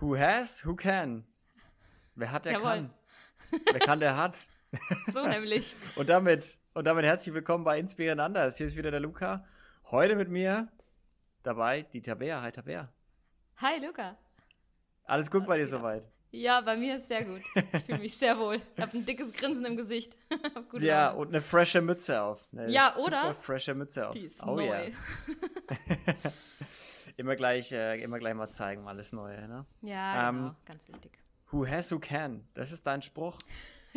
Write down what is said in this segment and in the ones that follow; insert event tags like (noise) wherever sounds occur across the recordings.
Who has, who can. Wer hat, der Jawohl. kann. Wer kann, der hat. (laughs) So nämlich. Und damit, und damit herzlich willkommen bei Inspirieren Anders. Hier ist wieder der Luca. Heute mit mir dabei die Tabea. Hi Tabea. Hi, Luca. Alles gut Was bei dir ab? soweit? Ja, bei mir ist sehr gut. Ich fühle mich sehr wohl. Ich habe ein dickes Grinsen im Gesicht. (laughs) Ja, Morgen. und eine frische Mütze auf. Eine Ja, super oder? frische Mütze auf. Die ist oh neu. ja. (laughs) Immer gleich, äh, immer gleich mal zeigen, alles Neue, ne? Ja, Ähm, genau. Ganz wichtig. Who has, who can. Das ist dein Spruch. (laughs)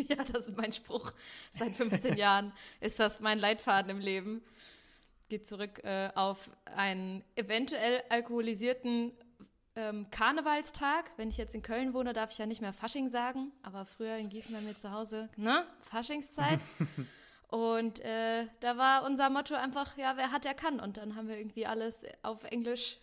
Ja, das ist mein Spruch. Seit 15 (laughs) Jahren ist das mein Leitfaden im Leben. Geht zurück äh, auf einen eventuell alkoholisierten ähm, Karnevalstag. Wenn ich jetzt in Köln wohne, darf ich ja nicht mehr Fasching sagen. Aber früher in Gießen bei mir zu Hause, ne? Faschingszeit. (laughs) Und äh, da war unser Motto einfach, ja, wer hat, der kann. Und dann haben wir irgendwie alles auf Englisch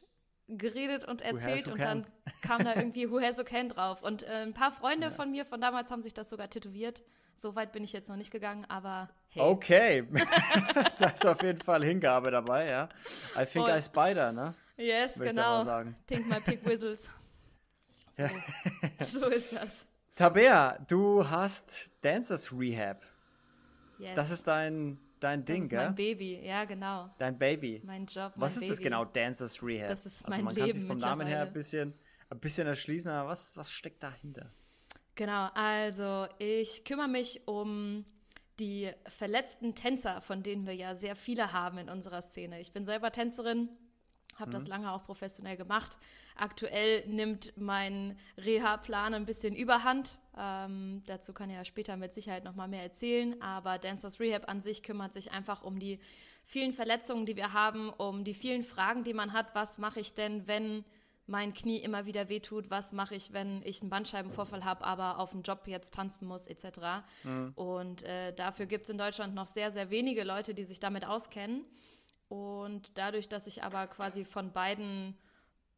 geredet und erzählt und can. dann kam da irgendwie Who Has Who Can drauf. Und äh, ein paar Freunde von mir von damals haben sich das sogar tätowiert. So weit bin ich jetzt noch nicht gegangen, aber hey. Okay. (laughs) da ist auf jeden Fall Hingabe dabei, ja. I think Voll. I spider, ne? Yes, mal genau. sagen. Think my pig whistles. (laughs) So, Ja. so ist das. Tabea, du hast Dancers Rehab. Yes. Das ist dein, dein Das Ding, ist gell? mein Baby. Ja, genau. Dein Baby. Mein Job, mein Was ist Baby. das genau, Dancers Rehab? Das ist also mein man kann Leben sich vom Namen her ein bisschen, ein bisschen erschließen, aber was, was steckt dahinter? Genau, also ich kümmere mich um die verletzten Tänzer, von denen wir ja sehr viele haben in unserer Szene. Ich bin selber Tänzerin, habe das lange auch professionell gemacht. Aktuell nimmt mein Reha-Plan ein bisschen überhand. Ähm, dazu kann ich ja später mit Sicherheit noch mal mehr erzählen. Aber Dancers Rehab an sich kümmert sich einfach um die vielen Verletzungen, die wir haben, um die vielen Fragen, die man hat. Was mache ich denn, wenn mein Knie immer wieder wehtut, was mache ich, wenn ich einen Bandscheibenvorfall habe, aber auf dem Job jetzt tanzen muss, etc. Und äh, dafür gibt es in Deutschland noch sehr, sehr wenige Leute, die sich damit auskennen. Und dadurch, dass ich aber quasi von beiden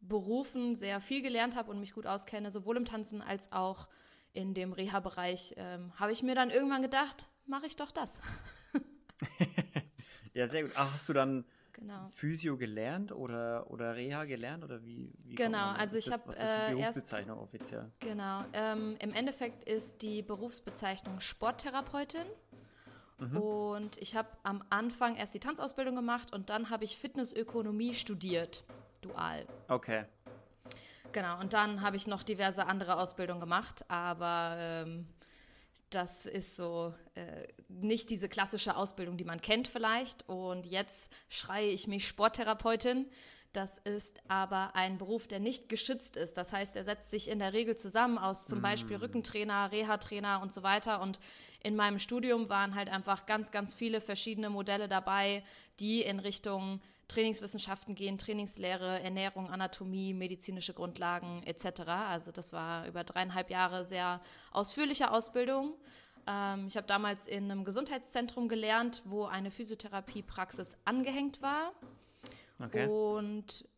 Berufen sehr viel gelernt habe und mich gut auskenne, sowohl im Tanzen als auch in dem Reha-Bereich, ähm, habe ich mir dann irgendwann gedacht, mache ich doch das. (laughs) Ja, sehr gut. Ach, hast du dann Genau. Physio gelernt oder, oder Reha gelernt oder wie? wie Genau, also ich das- hab, Was ist für äh, die erst- Berufsbezeichnung offiziell? Genau. Ähm, Im Endeffekt ist die Berufsbezeichnung Sporttherapeutin. Und ich habe am Anfang erst die Tanzausbildung gemacht und dann habe ich Fitnessökonomie studiert, dual. Okay. Genau, und dann habe ich noch diverse andere Ausbildungen gemacht, aber ähm, das ist so äh, nicht diese klassische Ausbildung, die man kennt vielleicht. Und jetzt schreie ich mich Sporttherapeutin. Das ist aber ein Beruf, der nicht geschützt ist. Das heißt, er setzt sich in der Regel zusammen aus zum Beispiel Rückentrainer, Reha-Trainer und so weiter. Und in meinem Studium waren halt einfach ganz, ganz viele verschiedene Modelle dabei, die in Richtung Trainingswissenschaften gehen, Trainingslehre, Ernährung, Anatomie, medizinische Grundlagen etc. Also das war über dreieinhalb Jahre sehr ausführliche Ausbildung. Ähm, ich habe damals in einem Gesundheitszentrum gelernt, wo eine Physiotherapiepraxis angehängt war. Okay. Und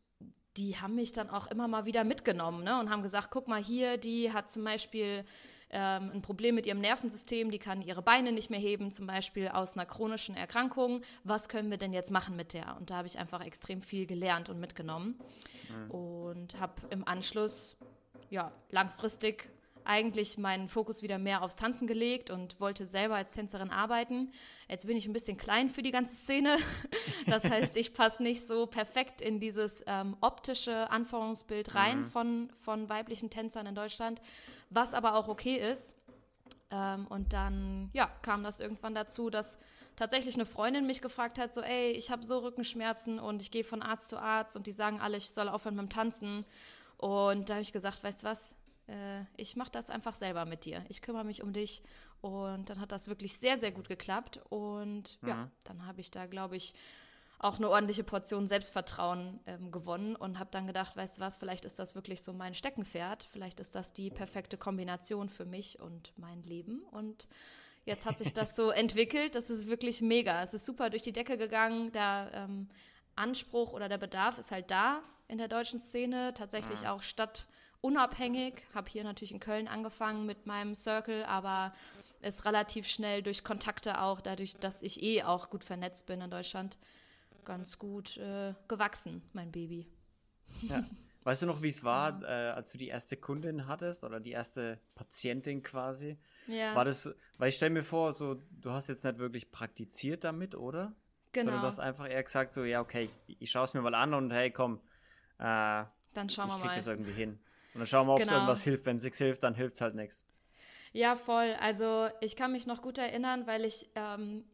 die haben mich dann auch immer mal wieder mitgenommen ne? und haben gesagt, guck mal hier, die hat zum Beispiel ähm, ein Problem mit ihrem Nervensystem, die kann ihre Beine nicht mehr heben, zum Beispiel aus einer chronischen Erkrankung. Was können wir denn jetzt machen mit der? Und da habe ich einfach extrem viel gelernt und mitgenommen und habe im Anschluss ja langfristig eigentlich meinen Fokus wieder mehr aufs Tanzen gelegt und wollte selber als Tänzerin arbeiten. Jetzt bin ich ein bisschen klein für die ganze Szene. (laughs) Das heißt, ich passe nicht so perfekt in dieses ähm, optische Anforderungsbild rein von, von weiblichen Tänzern in Deutschland, was aber auch okay ist. Ähm, und dann ja, kam das irgendwann dazu, dass tatsächlich eine Freundin mich gefragt hat, so, ey, ich habe so Rückenschmerzen und ich gehe von Arzt zu Arzt und die sagen alle, ich soll aufhören mit dem Tanzen. Und da habe ich gesagt, weißt du was, äh, ich mache das einfach selber mit dir. Ich kümmere mich um dich. Und dann hat das wirklich sehr, sehr gut geklappt. Und ja, dann habe ich da, glaube ich, auch eine ordentliche Portion Selbstvertrauen ähm, gewonnen und habe dann gedacht, weißt du was, vielleicht ist das wirklich so mein Steckenpferd, vielleicht ist das die perfekte Kombination für mich und mein Leben. Und jetzt hat sich das so (laughs) entwickelt, das ist wirklich mega, es ist super durch die Decke gegangen, der ähm, Anspruch oder der Bedarf ist halt da in der deutschen Szene, tatsächlich auch stadtunabhängig, habe hier natürlich in Köln angefangen mit meinem Circle, aber ist relativ schnell durch Kontakte auch, dadurch, dass ich eh auch gut vernetzt bin in Deutschland, ganz gut äh, gewachsen, mein Baby. Ja. (laughs) Weißt du noch, wie es war, ja. äh, als du die erste Kundin hattest oder die erste Patientin quasi? Ja. War das, weil ich stelle mir vor, so, du hast jetzt nicht wirklich praktiziert damit, oder? Genau. Sondern du hast einfach eher gesagt, so, ja, okay, ich, ich schaue es mir mal an und hey, komm, äh, dann schauen wir mal. Ich krieg das irgendwie hin. Und dann schauen wir, ob es genau. irgendwas hilft. Wenn es nichts hilft, dann hilft es halt nichts. Ja, voll. Also ich kann mich noch gut erinnern, weil ich ähm,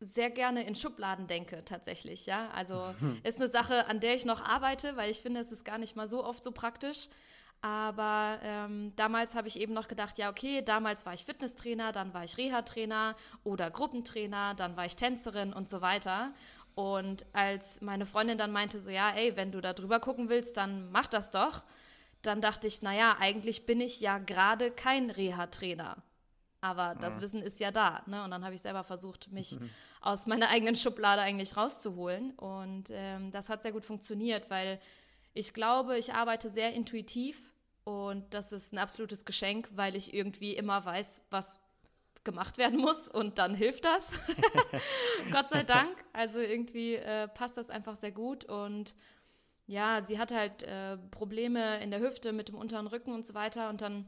sehr gerne in Schubladen denke, tatsächlich. Ja, also (laughs) ist eine Sache, an der ich noch arbeite, weil ich finde, es ist gar nicht mal so oft so praktisch. Aber ähm, damals habe ich eben noch gedacht, ja, okay, damals war ich Fitnesstrainer, dann war ich Reha-Trainer oder Gruppentrainer, dann war ich Tänzerin und so weiter. Und als meine Freundin dann meinte, so, ja, ey, wenn du da drüber gucken willst, dann mach das doch, dann dachte ich, naja, eigentlich bin ich ja gerade kein Reha-Trainer. Aber das mhm. Wissen ist ja da. Ne? Und dann habe ich selber versucht, mich mhm. aus meiner eigenen Schublade eigentlich rauszuholen. Und ähm, das hat sehr gut funktioniert, weil ich glaube, ich arbeite sehr intuitiv und das ist ein absolutes Geschenk, weil ich irgendwie immer weiß, was gemacht werden muss und dann hilft das. (laughs) Gott sei Dank. Also irgendwie äh, passt das einfach sehr gut und ja, sie hatte halt äh, Probleme in der Hüfte mit dem unteren Rücken und so weiter und dann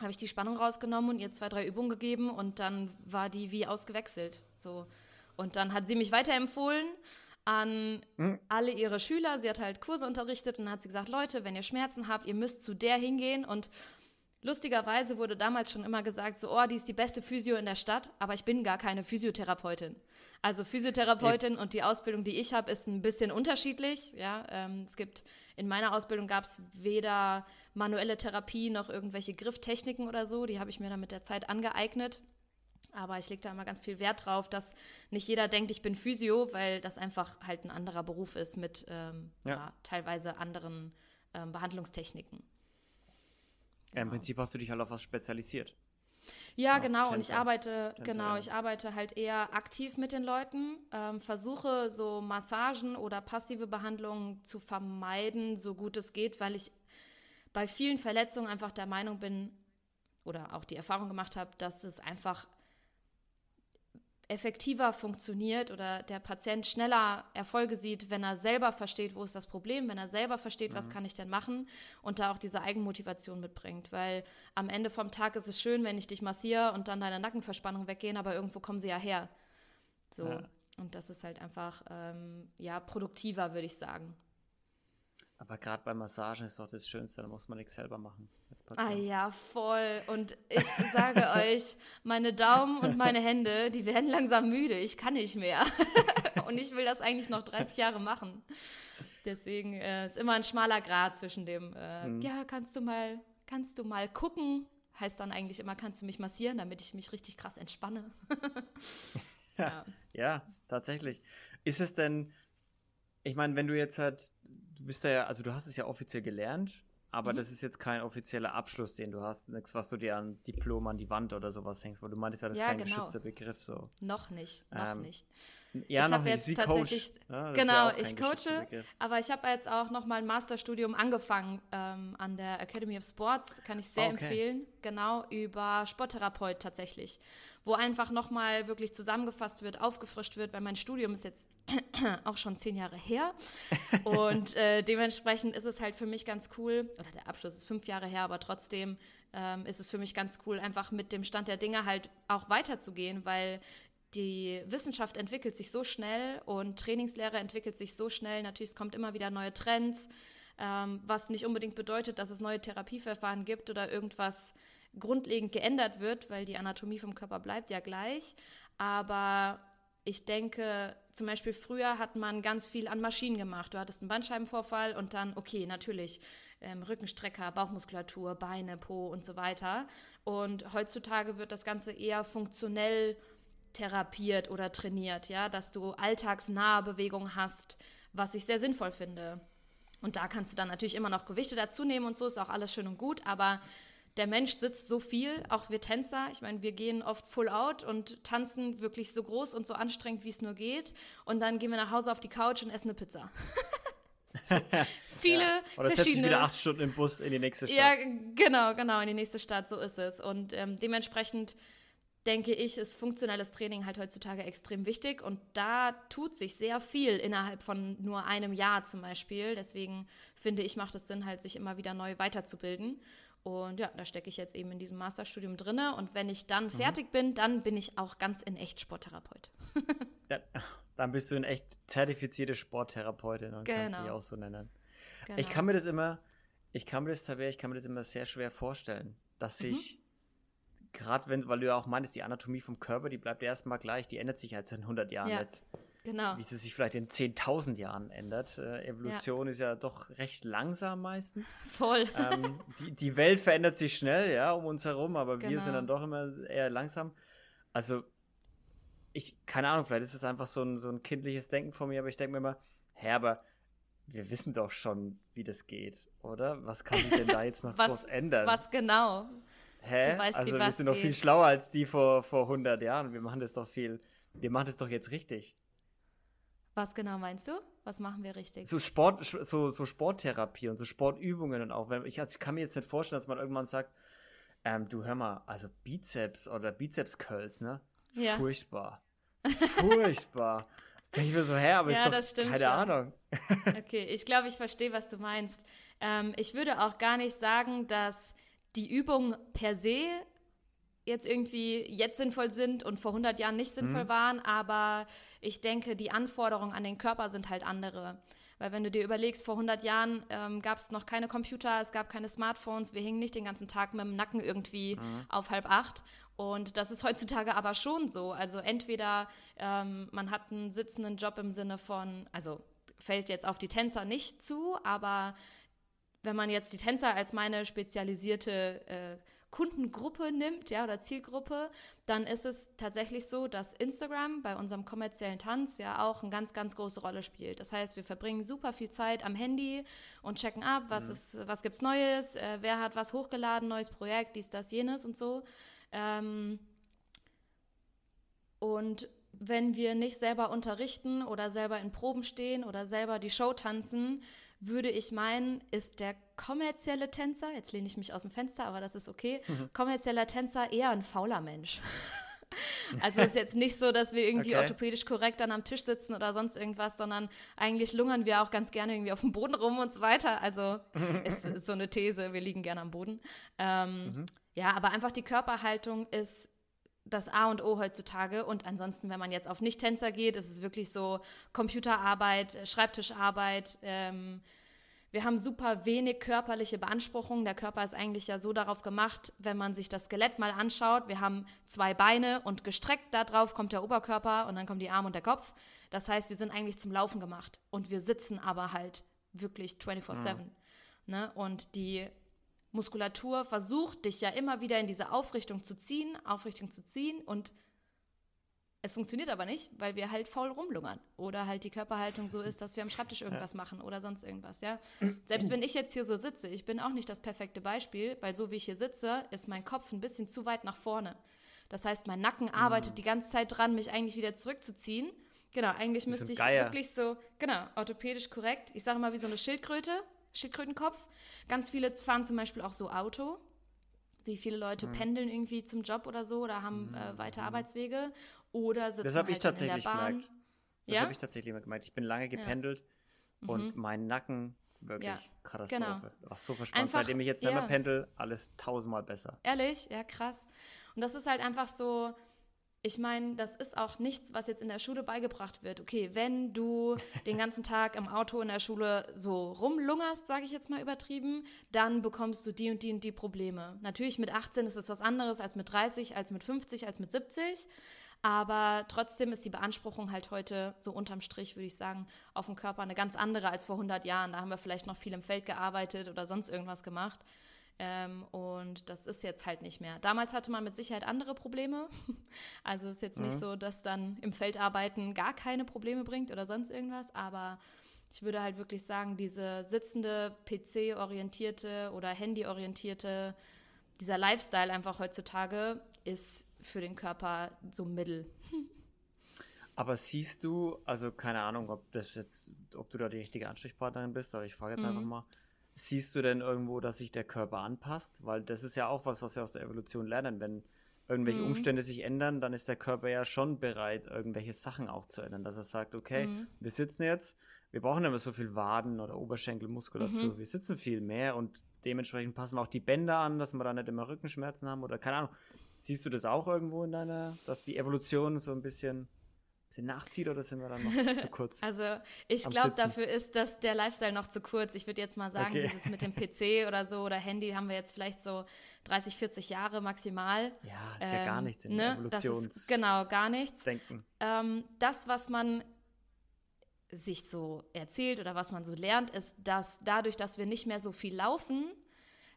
habe ich die Spannung rausgenommen und ihr zwei, drei Übungen gegeben und dann war die wie ausgewechselt. So. Und dann hat sie mich weiterempfohlen an hm. alle ihre Schüler. Sie hat halt Kurse unterrichtet und dann hat sie gesagt, Leute, wenn ihr Schmerzen habt, ihr müsst zu der hingehen und Lustigerweise wurde damals schon immer gesagt, so, oh, die ist die beste Physio in der Stadt, aber ich bin gar keine Physiotherapeutin. Also Physiotherapeutin und die Ausbildung, die ich habe, ist ein bisschen unterschiedlich. Ja, ähm, es gibt in meiner Ausbildung gab es weder manuelle Therapie noch irgendwelche Grifftechniken oder so. Die habe ich mir dann mit der Zeit angeeignet. Aber ich lege da immer ganz viel Wert drauf, dass nicht jeder denkt, ich bin Physio, weil das einfach halt ein anderer Beruf ist mit ähm, ja. Ja, teilweise anderen ähm, Behandlungstechniken. Ja, im Prinzip hast du dich halt auf was spezialisiert. Ja, genau. Und ich arbeite, Tänzer, genau, ich arbeite halt eher aktiv mit den Leuten, ähm, versuche so Massagen oder passive Behandlungen zu vermeiden, so gut es geht, weil ich bei vielen Verletzungen einfach der Meinung bin oder auch die Erfahrung gemacht habe, dass es einfach effektiver funktioniert oder der Patient schneller Erfolge sieht, wenn er selber versteht, wo ist das Problem, wenn er selber versteht, mhm. was kann ich denn machen und da auch diese Eigenmotivation mitbringt. Weil am Ende vom Tag ist es schön, wenn ich dich massiere und dann deine Nackenverspannung weggehen, aber irgendwo kommen sie ja her. So. Ja. Und das ist halt einfach, ähm, ja, produktiver, würde ich sagen. Aber gerade bei Massagen ist doch das Schönste, da muss man nichts selber machen. Ah ja, voll. Und ich sage (laughs) euch, meine Daumen und meine Hände, die werden langsam müde. Ich kann nicht mehr. (laughs) und ich will das eigentlich noch 30 Jahre machen. Deswegen äh, ist immer ein schmaler Grad zwischen dem, äh, mhm. ja, kannst du mal, kannst du mal gucken. Heißt dann eigentlich immer, kannst du mich massieren, damit ich mich richtig krass entspanne. (laughs) ja. ja, tatsächlich. Ist es denn, ich meine, wenn du jetzt halt du bist ja, also du hast es ja offiziell gelernt, aber mhm. das ist jetzt kein offizieller Abschluss, den du hast. Nichts, was du dir an Diplom an die Wand oder sowas hängst, weil du meintest ja, das ist ja, kein genau. geschützter Begriff so. Noch nicht, noch ähm, nicht. Ja, ich noch nicht. Wie Coach. Ja, genau, ja ich coache, aber ich habe jetzt auch noch mal ein Masterstudium angefangen ähm, an der Academy of Sports, kann ich sehr okay. empfehlen. Genau, über Sporttherapeut tatsächlich wo einfach nochmal wirklich zusammengefasst wird, aufgefrischt wird, weil mein Studium ist jetzt (clears throat) auch schon zehn Jahre her. Und (laughs) äh, dementsprechend ist es halt für mich ganz cool, oder der Abschluss ist fünf Jahre her, aber trotzdem ähm, ist es für mich ganz cool, einfach mit dem Stand der Dinge halt auch weiterzugehen, weil die Wissenschaft entwickelt sich so schnell und Trainingslehre entwickelt sich so schnell. Natürlich, es kommt immer wieder neue Trends, ähm, was nicht unbedingt bedeutet, dass es neue Therapieverfahren gibt oder irgendwas grundlegend geändert wird, weil die Anatomie vom Körper bleibt ja gleich. Aber ich denke, zum Beispiel früher hat man ganz viel an Maschinen gemacht. Du hattest einen Bandscheibenvorfall und dann, okay, natürlich ähm, Rückenstrecker, Bauchmuskulatur, Beine, Po und so weiter. Und heutzutage wird das Ganze eher funktionell therapiert oder trainiert, ja, dass du alltagsnahe Bewegungen hast, was ich sehr sinnvoll finde. Und da kannst du dann natürlich immer noch Gewichte dazu nehmen und so ist auch alles schön und gut, aber der Mensch sitzt so viel, auch wir Tänzer. Ich meine, wir gehen oft full out und tanzen wirklich so groß und so anstrengend, wie es nur geht. Und dann gehen wir nach Hause auf die Couch und essen eine Pizza. (laughs) viele ja. Oder setzt sich wieder acht Stunden im Bus in die nächste Stadt. Ja, genau, genau, in die nächste Stadt, so ist es. Und ähm, dementsprechend denke ich, ist funktionelles Training halt heutzutage extrem wichtig und da tut sich sehr viel innerhalb von nur einem Jahr zum Beispiel. Deswegen finde ich, macht es Sinn, halt sich immer wieder neu weiterzubilden. Und ja, da stecke ich jetzt eben in diesem Masterstudium drinne. Und wenn ich dann mhm. fertig bin, dann bin ich auch ganz in echt Sporttherapeut. (laughs) ja, dann bist du in echt zertifizierte Sporttherapeutin und genau. kannst dich auch so nennen. Genau. Ich kann mir das immer, ich kann mir das ich kann mir das immer sehr schwer vorstellen, dass mhm. Gerade wenn, weil du ja auch meinst, die Anatomie vom Körper, die bleibt erstmal gleich, die ändert sich halt in 100 Jahren ja, nicht. Genau. Wie sie sich vielleicht in 10.000 Jahren ändert. Äh, Evolution ja. ist ja doch recht langsam meistens. (laughs) Voll. Ähm, die, die Welt verändert sich schnell, ja, um uns herum, aber genau. wir sind dann doch immer eher langsam. Also, ich, keine Ahnung, vielleicht ist es einfach so ein, so ein kindliches Denken von mir, aber ich denke mir immer, hä, aber wir wissen doch schon, wie das geht, oder? Was kann sich denn da jetzt noch (laughs) was, groß ändern? Was genau? Hä? Weißt, also wir sind doch viel schlauer als die vor, vor 100 Jahren. Wir machen das doch viel, wir machen das doch jetzt richtig. Was genau meinst du? Was machen wir richtig? So Sport, so, so Sporttherapie und so Sportübungen und auch, wenn ich, also ich kann mir jetzt nicht vorstellen, dass man irgendwann sagt, ähm, du hör mal, also Bizeps oder Bizeps-Curls, ne? Ja. Furchtbar. (laughs) Furchtbar. Das denke ich mir so, hä, aber ja, ist doch keine schon. Ahnung. okay, ich glaube, ich verstehe, was du meinst. Ähm, ich würde auch gar nicht sagen, dass die Übungen per se jetzt irgendwie jetzt sinnvoll sind und vor 100 Jahren nicht sinnvoll mhm. waren, aber ich denke, die Anforderungen an den Körper sind halt andere. Weil wenn du dir überlegst, vor 100 Jahren ähm, gab es noch keine Computer, es gab keine Smartphones, wir hingen nicht den ganzen Tag mit dem Nacken irgendwie mhm. auf halb acht. Und das ist heutzutage aber schon so. Also entweder ähm, man hat einen sitzenden Job im Sinne von, also fällt jetzt auf die Tänzer nicht zu, aber wenn man jetzt die Tänzer als meine spezialisierte äh, Kundengruppe nimmt, ja, oder Zielgruppe, dann ist es tatsächlich so, dass Instagram bei unserem kommerziellen Tanz ja auch eine ganz, ganz große Rolle spielt. Das heißt, wir verbringen super viel Zeit am Handy und checken ab, was mhm. ist, was gibt's Neues, äh, wer hat was hochgeladen, neues Projekt, dies, das, jenes und so. Ähm, und wenn wir nicht selber unterrichten oder selber in Proben stehen oder selber die Show tanzen, würde ich meinen, ist der kommerzielle Tänzer, jetzt lehne ich mich aus dem Fenster, aber das ist okay, mhm. kommerzieller Tänzer eher ein fauler Mensch. (laughs) Also es ist jetzt nicht so, dass wir irgendwie okay. orthopädisch korrekt dann am Tisch sitzen oder sonst irgendwas, sondern eigentlich lungern wir auch ganz gerne irgendwie auf dem Boden rum und so weiter. Also es (laughs) ist so eine These, wir liegen gerne am Boden. Ähm, mhm. Ja, aber einfach die Körperhaltung ist das A und O heutzutage. Und ansonsten, wenn man jetzt auf Nicht-Tänzer geht, ist es wirklich so Computerarbeit, äh, Schreibtischarbeit. Ähm, wir haben super wenig körperliche Beanspruchung. Der Körper ist eigentlich ja so darauf gemacht, wenn man sich das Skelett mal anschaut. Wir haben zwei Beine und gestreckt darauf kommt der Oberkörper und dann kommen die Arme und der Kopf. Das heißt, wir sind eigentlich zum Laufen gemacht. Und wir sitzen aber halt wirklich 24-7. Mhm. Ne? Und die Muskulatur versucht, dich ja immer wieder in diese Aufrichtung zu ziehen, Aufrichtung zu ziehen und es funktioniert aber nicht, weil wir halt faul rumlungern oder halt die Körperhaltung so ist, dass wir am Schreibtisch irgendwas machen oder sonst irgendwas, ja. Selbst wenn ich jetzt hier so sitze, ich bin auch nicht das perfekte Beispiel, weil so wie ich hier sitze, ist mein Kopf ein bisschen zu weit nach vorne. Das heißt, mein Nacken arbeitet mm. die ganze Zeit dran, mich eigentlich wieder zurückzuziehen. Genau, eigentlich müsste ich Geier. wirklich so, genau, orthopädisch korrekt. Ich sage mal wie so eine Schildkröte, Schildkrötenkopf. Ganz viele fahren zum Beispiel auch so Auto. Wie viele Leute mhm. pendeln irgendwie zum Job oder so oder haben äh, mhm. weite Arbeitswege oder sitzen das halt ich tatsächlich in der Bahn. Gemerkt. Das ja? habe ich tatsächlich gemerkt. Ich bin lange gependelt ja. und mhm. mein Nacken wirklich ja, Katastrophe. Genau. Was so verspannt. Einfach, Seitdem ich jetzt nicht mehr pendel, alles tausendmal besser. Ehrlich? Ja, krass. Und das ist halt einfach so, ich meine, das ist auch nichts, was jetzt in der Schule beigebracht wird. Okay, wenn du (laughs) den ganzen Tag im Auto in der Schule so rumlungerst, sage ich jetzt mal übertrieben, dann bekommst du die und die und die Probleme. Natürlich mit 18 ist es was anderes als mit 30, als mit 50, als mit 70. Aber trotzdem ist die Beanspruchung halt heute so unterm Strich, würde ich sagen, auf dem Körper eine ganz andere als vor 100 Jahren. Da haben wir vielleicht noch viel im Feld gearbeitet oder sonst irgendwas gemacht. Ähm, und das ist jetzt halt nicht mehr. Damals hatte man mit Sicherheit andere Probleme. (laughs) Also ist jetzt mhm. nicht so, dass dann im Feldarbeiten gar keine Probleme bringt oder sonst irgendwas. Aber ich würde halt wirklich sagen, diese sitzende, PC-orientierte oder Handy-orientierte, dieser Lifestyle einfach heutzutage ist für den Körper so mittel. (laughs) Aber siehst du, also keine Ahnung, ob das jetzt, ob du da die richtige Ansprechpartnerin bist, aber ich frage jetzt mhm. einfach mal, Siehst du denn irgendwo, dass sich der Körper anpasst? Weil das ist ja auch was, was wir aus der Evolution lernen. Wenn, irgendwelche mhm. Umstände sich ändern, dann ist der Körper ja schon bereit, irgendwelche Sachen auch zu ändern. Dass er sagt, okay, mhm. wir sitzen jetzt, wir brauchen immer so viel Waden oder Oberschenkelmuskulatur, mhm. wir sitzen viel mehr und dementsprechend passen wir auch die Bänder an, dass wir da nicht immer Rückenschmerzen haben oder keine Ahnung. Siehst du das auch irgendwo in deiner, dass die Evolution so ein bisschen bisschen nachzieht oder sind wir dann noch (laughs) zu kurz? Also ich glaube, dafür ist das der Lifestyle noch zu kurz. Ich würde jetzt mal sagen, okay. dieses mit dem (laughs) PC oder so oder Handy haben wir jetzt vielleicht so 30, 40 Jahre maximal. Ja, ist ähm, ja gar nichts in ne? Evolutions ist, Genau, gar nichts. Denken. Ähm, das, was man sich so erzählt oder was man so lernt, ist, dass dadurch, dass wir nicht mehr so viel laufen,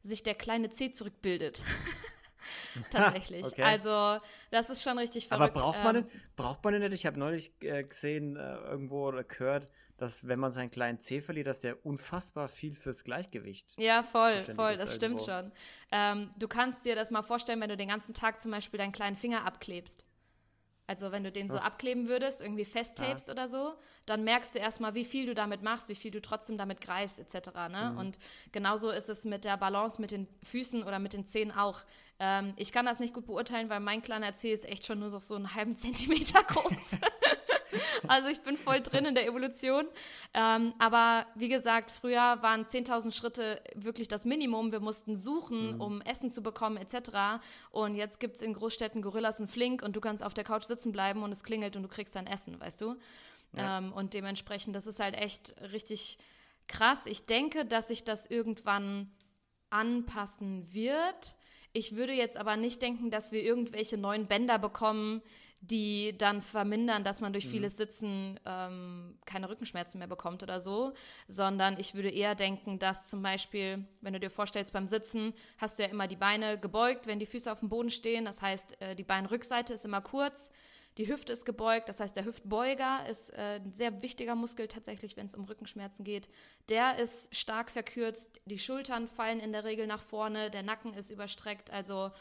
sich der kleine C zurückbildet. (laughs) (laughs) Tatsächlich. okay. Also, das ist schon richtig verrückt. Aber braucht man ähm, denn, braucht man denn nicht? Ich habe neulich äh, gesehen, äh, irgendwo oder gehört, dass wenn man seinen kleinen C verliert, dass der unfassbar viel fürs Gleichgewicht. Ja, voll, voll, das irgendwo. stimmt schon. Ähm, du kannst dir das mal vorstellen, wenn du den ganzen Tag zum Beispiel deinen kleinen Finger abklebst. Also wenn du den so ja. abkleben würdest, irgendwie festtapest ja. oder so, dann merkst du erstmal, wie viel du damit machst, wie viel du trotzdem damit greifst, etc. Ne? Mhm. Und genauso ist es mit der Balance mit den Füßen oder mit den Zehen auch. Ähm, ich kann das nicht gut beurteilen, weil mein kleiner Zeh ist echt schon nur so einen halben (laughs) Zentimeter groß. (laughs) also ich bin voll drin in der Evolution. Ähm, aber wie gesagt, früher waren 10.000 Schritte wirklich das Minimum. Wir mussten suchen, mhm. um Essen zu bekommen etc. Und jetzt gibt es in Großstädten Gorillas und Flink und du kannst auf der Couch sitzen bleiben und es klingelt und du kriegst dein Essen, weißt du? Ja. Ähm, und dementsprechend, das ist halt echt richtig krass. Ich denke, dass sich das irgendwann anpassen wird. Ich würde jetzt aber nicht denken, dass wir irgendwelche neuen Bänder bekommen, die dann vermindern, dass man durch mhm. vieles Sitzen ähm, keine Rückenschmerzen mehr bekommt oder so, sondern ich würde eher denken, dass zum Beispiel, wenn du dir vorstellst, beim Sitzen hast du ja immer die Beine gebeugt, wenn die Füße auf dem Boden stehen, das heißt, äh, die Beinrückseite ist immer kurz, die Hüfte ist gebeugt, das heißt, der Hüftbeuger ist äh, ein sehr wichtiger Muskel tatsächlich, wenn es um Rückenschmerzen geht. Der ist stark verkürzt, die Schultern fallen in der Regel nach vorne, der Nacken ist überstreckt, also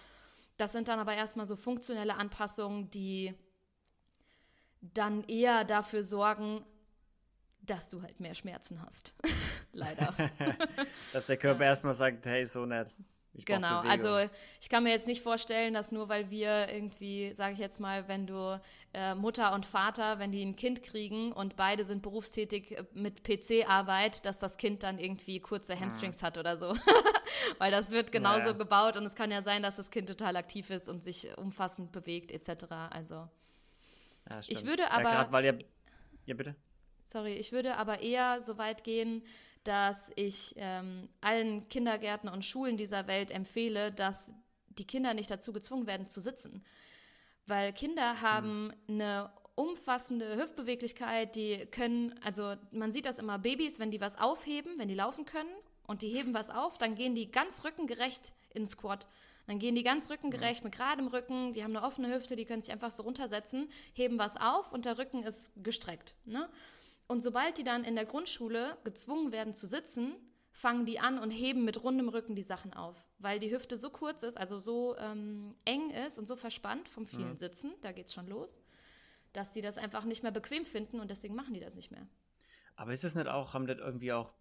das sind dann aber erstmal so funktionelle Anpassungen, die dann eher dafür sorgen, dass du halt mehr Schmerzen hast. (laughs) Leider. (laughs) dass der Körper ja. erstmal sagt, hey, so nett. Ich genau, also ich kann mir jetzt nicht vorstellen, dass nur weil wir irgendwie, sage ich jetzt mal, wenn du äh, Mutter und Vater, wenn die ein Kind kriegen und beide sind berufstätig äh, mit PC-Arbeit, dass das Kind dann irgendwie kurze Hamstrings mhm. hat oder so. (laughs) weil das wird genauso naja. gebaut und es kann ja sein, dass das Kind total aktiv ist und sich umfassend bewegt etc. Also ja, ich würde aber... Ja, grad, weil ihr, ja, bitte. Sorry, ich würde aber eher so weit gehen, dass ich ähm, allen Kindergärten und Schulen dieser Welt empfehle, dass die Kinder nicht dazu gezwungen werden zu sitzen. Weil Kinder haben mhm. eine umfassende Hüftbeweglichkeit, die können, also man sieht das immer Babys, wenn die was aufheben, wenn die laufen können und die heben was auf, dann gehen die ganz rückengerecht in Squat. Dann gehen die ganz rückengerecht mit geradem Rücken, die haben eine offene Hüfte, die können sich einfach so runtersetzen, heben was auf und der Rücken ist gestreckt. Ne? Und sobald die dann in der Grundschule gezwungen werden zu sitzen, fangen die an und heben mit rundem Rücken die Sachen auf, weil die Hüfte so kurz ist, also so ähm, eng ist und so verspannt vom vielen mhm. Sitzen, da geht es schon los, dass sie das einfach nicht mehr bequem finden und deswegen machen die das nicht mehr. Aber ist es nicht auch, haben das irgendwie auch,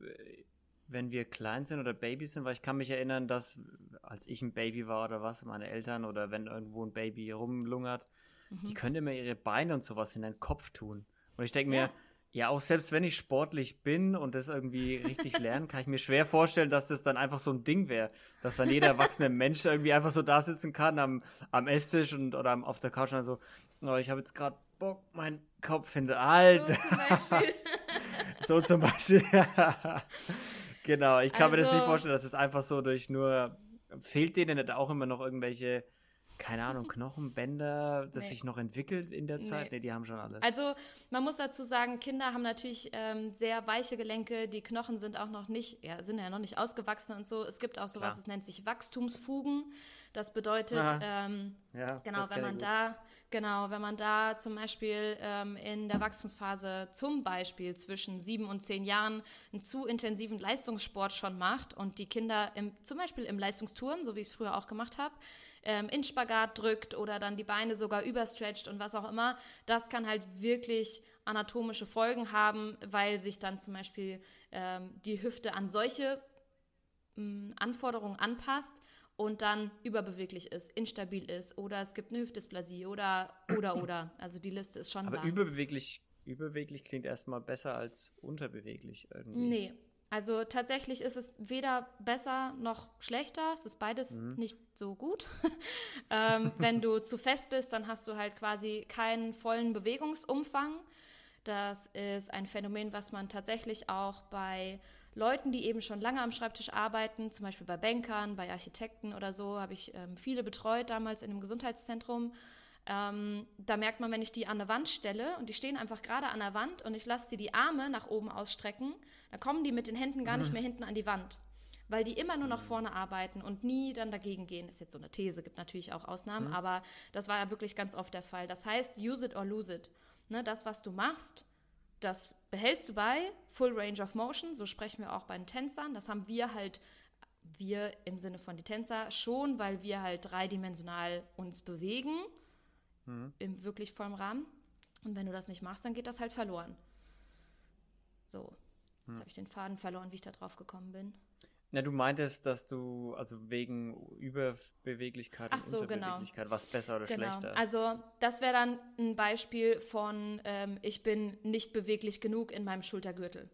äh, wenn wir klein sind oder Babys sind, weil ich kann mich erinnern, dass als ich ein Baby war oder was, meine Eltern oder wenn irgendwo ein Baby rumlungert, mhm. die können immer ihre Beine und sowas in den Kopf tun. Und ich denke mir, ja, auch selbst wenn ich sportlich bin und das irgendwie richtig lerne, kann ich mir schwer vorstellen, dass das dann einfach so ein Ding wäre, dass dann jeder erwachsene Mensch irgendwie einfach so da sitzen kann am, am Esstisch und oder auf der Couch und dann so, oh, ich habe jetzt gerade Bock, mein Kopf findet alt. So zum Beispiel. (laughs) so zum Beispiel. genau, ich kann also, mir das nicht also vorstellen, dass es einfach so durch nur fehlt denen nicht auch immer noch irgendwelche keine Ahnung, Knochenbänder, das nee. sich noch entwickelt in der Zeit? Nee. nee. die haben schon alles. Also man muss dazu sagen, Kinder haben natürlich ähm, sehr weiche Gelenke, die Knochen sind auch noch nicht, ja, sind ja noch nicht ausgewachsen und so. Es gibt auch sowas, es nennt sich Wachstumsfugen. Das bedeutet, ähm, ja, genau, wenn man da, genau, wenn man da zum Beispiel ähm, in der Wachstumsphase zum Beispiel zwischen sieben und zehn Jahren einen zu intensiven Leistungssport schon macht und die Kinder im, zum Beispiel im Leistungstouren, so wie ich es früher auch gemacht habe, ähm, in Spagat drückt oder dann die Beine sogar überstretcht und was auch immer, das kann halt wirklich anatomische Folgen haben, weil sich dann zum Beispiel ähm, die Hüfte an solche mh, mm, Anforderungen anpasst und dann überbeweglich ist, instabil ist oder es gibt eine Hüftdysplasie oder, oder, (clears throat) oder. Also die Liste ist schon Aber lang. überbeweglich, überbeweglich klingt erstmal besser als unterbeweglich irgendwie. Nee, also tatsächlich ist es weder besser noch schlechter. Es ist beides mhm. nicht so gut. (laughs) ähm, wenn du zu fest bist, dann hast du halt quasi keinen vollen Bewegungsumfang. Das ist ein Phänomen, was man tatsächlich auch bei Leuten, die eben schon lange am Schreibtisch arbeiten, zum Beispiel bei Bankern, bei Architekten oder so, habe ich ähm, viele betreut damals in einem Gesundheitszentrum. Ähm, da merkt man, wenn ich die an eine Wand stelle und die stehen einfach gerade an der Wand und ich lasse sie die Arme nach oben ausstrecken, dann kommen die mit den Händen gar nicht mehr hinten an die Wand, weil die immer nur nach vorne arbeiten und nie dann dagegen gehen. Das ist jetzt so eine These, gibt natürlich auch Ausnahmen, mhm. aber das war ja wirklich ganz oft der Fall. Das heißt, use it or lose it. Ne, das, was du machst, das behältst du bei, Full Range of Motion, so sprechen wir auch bei den Tänzern. Das haben wir halt, wir im Sinne von die Tänzer schon, weil wir halt dreidimensional uns bewegen, mhm. im wirklich vollen Rahmen. Und wenn du das nicht machst, dann geht das halt verloren. So, jetzt mhm. habe ich den Faden verloren, wie ich da drauf gekommen bin. Na, du meintest, dass du, also wegen Überbeweglichkeit Ach so, und genau. Unterbeweglichkeit, genau. was besser oder genau. schlechter? Also das wäre dann ein Beispiel von, ähm, ich bin nicht beweglich genug in meinem Schultergürtel.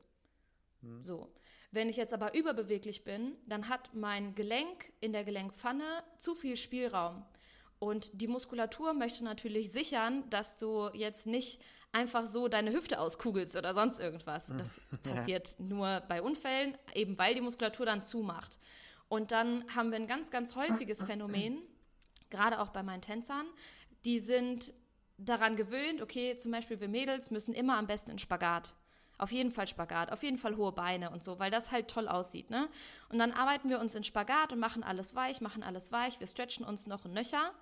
Hm. So. Wenn ich jetzt aber überbeweglich bin, dann hat mein Gelenk in der Gelenkpfanne zu viel Spielraum. Und die Muskulatur möchte natürlich sichern, dass du jetzt nicht einfach so deine Hüfte auskugelst oder sonst irgendwas. Das (laughs) ja. passiert nur bei Unfällen, eben weil die Muskulatur dann zumacht. Und dann haben wir ein ganz, ganz häufiges Phänomen, gerade auch bei meinen Tänzern, die sind daran gewöhnt, okay, zum Beispiel wir Mädels müssen immer am besten in Spagat. Auf jeden Fall Spagat, auf jeden Fall hohe Beine und so, weil das halt toll aussieht. Ne? Und dann arbeiten wir uns in Spagat und machen alles weich, machen alles weich, wir stretchen uns noch ein Nöcher.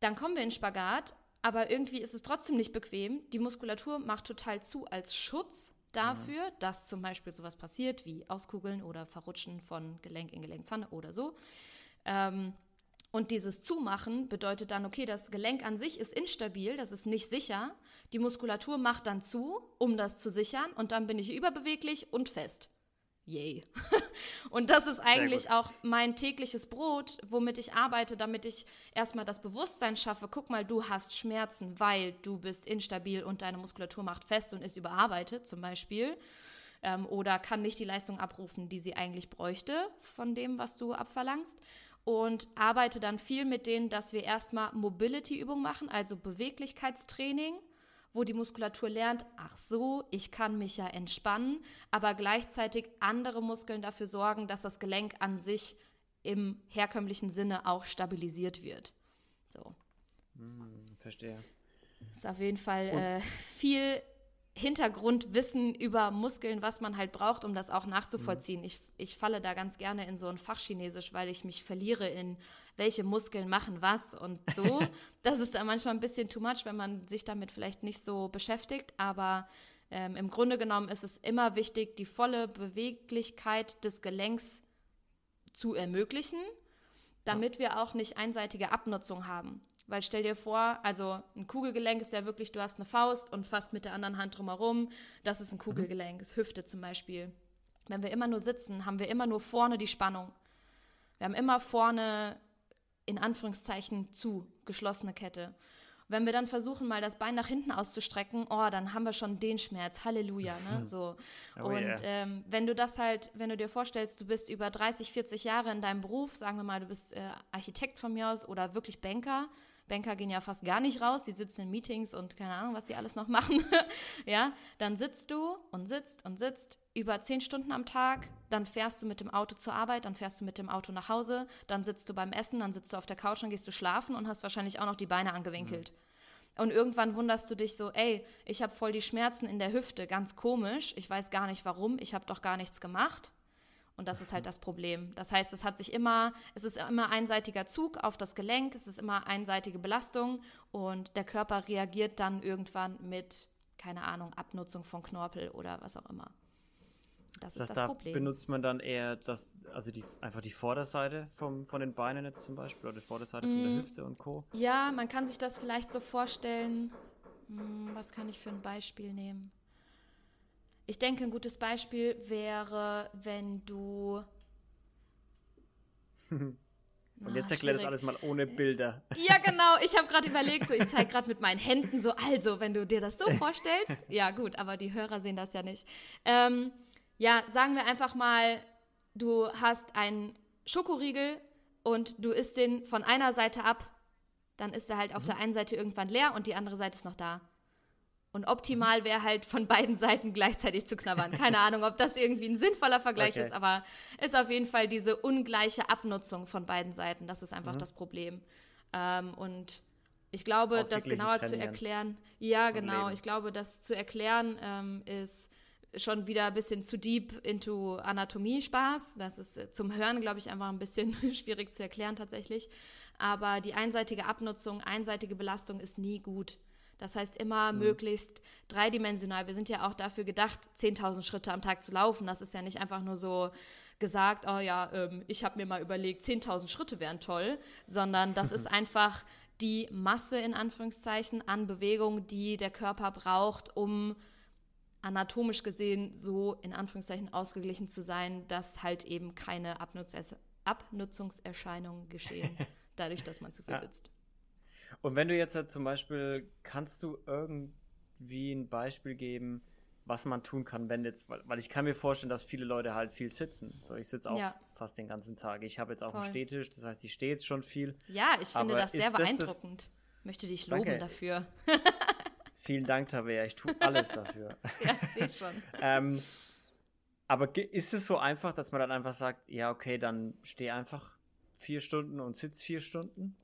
Dann kommen wir in Spagat aber irgendwie ist es trotzdem nicht bequem. Die Muskulatur macht total zu als Schutz dafür, mhm. dass zum Beispiel sowas passiert wie Auskugeln oder Verrutschen von Gelenk in Gelenkpfanne oder so. Ähm, und dieses Zumachen bedeutet dann, okay, das Gelenk an sich ist instabil, das ist nicht sicher. Die Muskulatur macht dann zu, um das zu sichern, und dann bin ich überbeweglich und fest. Yay. (laughs) und das ist eigentlich auch mein tägliches Brot, womit ich arbeite, damit ich erstmal das Bewusstsein schaffe, guck mal, du hast Schmerzen, weil du bist instabil und deine Muskulatur macht fest und ist überarbeitet zum Beispiel. Ähm, oder kann nicht die Leistung abrufen, die sie eigentlich bräuchte von dem, was du abverlangst. Und arbeite dann viel mit denen, dass wir erstmal Mobility-Übungen machen, also Beweglichkeitstraining wo die Muskulatur lernt, ach so, ich kann mich ja entspannen, aber gleichzeitig andere Muskeln dafür sorgen, dass das Gelenk an sich im herkömmlichen Sinne auch stabilisiert wird. So. Hm, verstehe. Ist auf jeden Fall äh, viel Hintergrundwissen über Muskeln, was man halt braucht, um das auch nachzuvollziehen. Mhm. Ich, ich falle da ganz gerne in so ein Fachchinesisch, weil ich mich verliere in welche Muskeln machen was und so. (laughs) das ist dann manchmal ein bisschen too much, wenn man sich damit vielleicht nicht so beschäftigt, aber ähm, im Grunde genommen ist es immer wichtig, die volle Beweglichkeit des Gelenks zu ermöglichen, damit ja. wir auch nicht einseitige Abnutzung haben. Weil stell dir vor, also ein Kugelgelenk ist ja wirklich, du hast eine Faust und fasst mit der anderen Hand drumherum. Das ist ein mhm. Kugelgelenk, ist Hüfte zum Beispiel. Wenn wir immer nur sitzen, haben wir immer nur vorne die Spannung. Wir haben immer vorne in Anführungszeichen zu geschlossene Kette. Wenn wir dann versuchen, mal das Bein nach hinten auszustrecken, oh, dann haben wir schon den Schmerz. Halleluja, ne? (laughs) So. Oh, und yeah. ähm, wenn du das halt, wenn du dir vorstellst, du bist über 30, 40 Jahre in deinem Beruf, sagen wir mal, du bist äh, Architekt von mir aus oder wirklich Banker, Banker gehen ja fast gar nicht raus, die sitzen in Meetings und keine Ahnung, was sie alles noch machen. (laughs) ja, dann sitzt du und sitzt und sitzt über zehn Stunden am Tag, dann fährst du mit dem Auto zur Arbeit, dann fährst du mit dem Auto nach Hause, dann sitzt du beim Essen, dann sitzt du auf der Couch, dann gehst du schlafen und hast wahrscheinlich auch noch die Beine angewinkelt. Mhm. Und irgendwann wunderst du dich so, ey, ich habe voll die Schmerzen in der Hüfte, ganz komisch, ich weiß gar nicht warum, ich habe doch gar nichts gemacht. Und das ist halt das Problem. Das heißt, es hat sich immer, es ist immer einseitiger Zug auf das Gelenk, es ist immer einseitige Belastung und der Körper reagiert dann irgendwann mit, keine Ahnung, Abnutzung von Knorpel oder was auch immer. Das, das ist das da Problem. benutzt man dann eher das, also die, einfach die Vorderseite vom, von den Beinen jetzt zum Beispiel oder die Vorderseite mm, von der mm. Hüfte und Co. Ja, man kann sich das vielleicht so vorstellen. Hm, was kann ich für ein Beispiel nehmen? Ich denke, ein gutes Beispiel wäre, wenn du (laughs) Und jetzt oh, erklär das alles mal ohne Bilder. Ja, genau. Ich habe gerade überlegt, so, ich zeige gerade mit meinen Händen so, also, wenn du dir das so vorstellst. Ja, gut, aber die Hörer sehen das ja nicht. Ähm, ja, sagen wir einfach mal, du hast einen Schokoriegel und du isst den von einer Seite ab, dann ist er halt auf mhm. der einen Seite irgendwann leer und die andere Seite ist noch da. Und optimal wäre halt von beiden Seiten gleichzeitig zu knabbern. Keine Ahnung, ob das irgendwie ein sinnvoller Vergleich okay. ist, aber ist auf jeden Fall diese ungleiche Abnutzung von beiden Seiten. Das ist einfach mhm. das Problem. Ähm, und ich glaube, das genauer zu erklären, ja, genau, ich glaube, das zu erklären ähm, ist schon wieder ein bisschen zu deep into Anatomie-Spaß. Das ist äh, zum Hören, glaube ich, einfach ein bisschen (laughs) schwierig zu erklären tatsächlich. Aber die einseitige Abnutzung, einseitige Belastung ist nie gut. Das heißt immer mhm. möglichst dreidimensional. Wir sind ja auch dafür gedacht, 10.000 Schritte am Tag zu laufen. Das ist ja nicht einfach nur so gesagt, oh ja, ähm, ich habe mir mal überlegt, 10.000 Schritte wären toll, sondern das ist (laughs) einfach die Masse in Anführungszeichen an Bewegung, die der Körper braucht, um anatomisch gesehen so in Anführungszeichen ausgeglichen zu sein, dass halt eben keine Abnutz Abnutzungserscheinungen geschehen, (laughs) dadurch, dass man zu viel ja. sitzt. Und wenn du jetzt halt zum Beispiel, kannst du irgendwie ein Beispiel geben, was man tun kann, wenn jetzt, weil, weil ich kann mir vorstellen, dass viele Leute halt viel sitzen. So, ich sitze auch ja. fast den ganzen Tag. Ich habe jetzt auch Voll. einen Stehtisch, das heißt, ich stehe jetzt schon viel. Ja, ich finde das sehr beeindruckend. Das, Möchte dich loben danke. dafür. (laughs) Vielen Dank, Tabea. Ich tue alles dafür. (laughs) ja, ich sehe schon. ähm, aber ist es so einfach, dass man dann einfach sagt, ja, okay, dann steh einfach vier Stunden und sitz vier Stunden?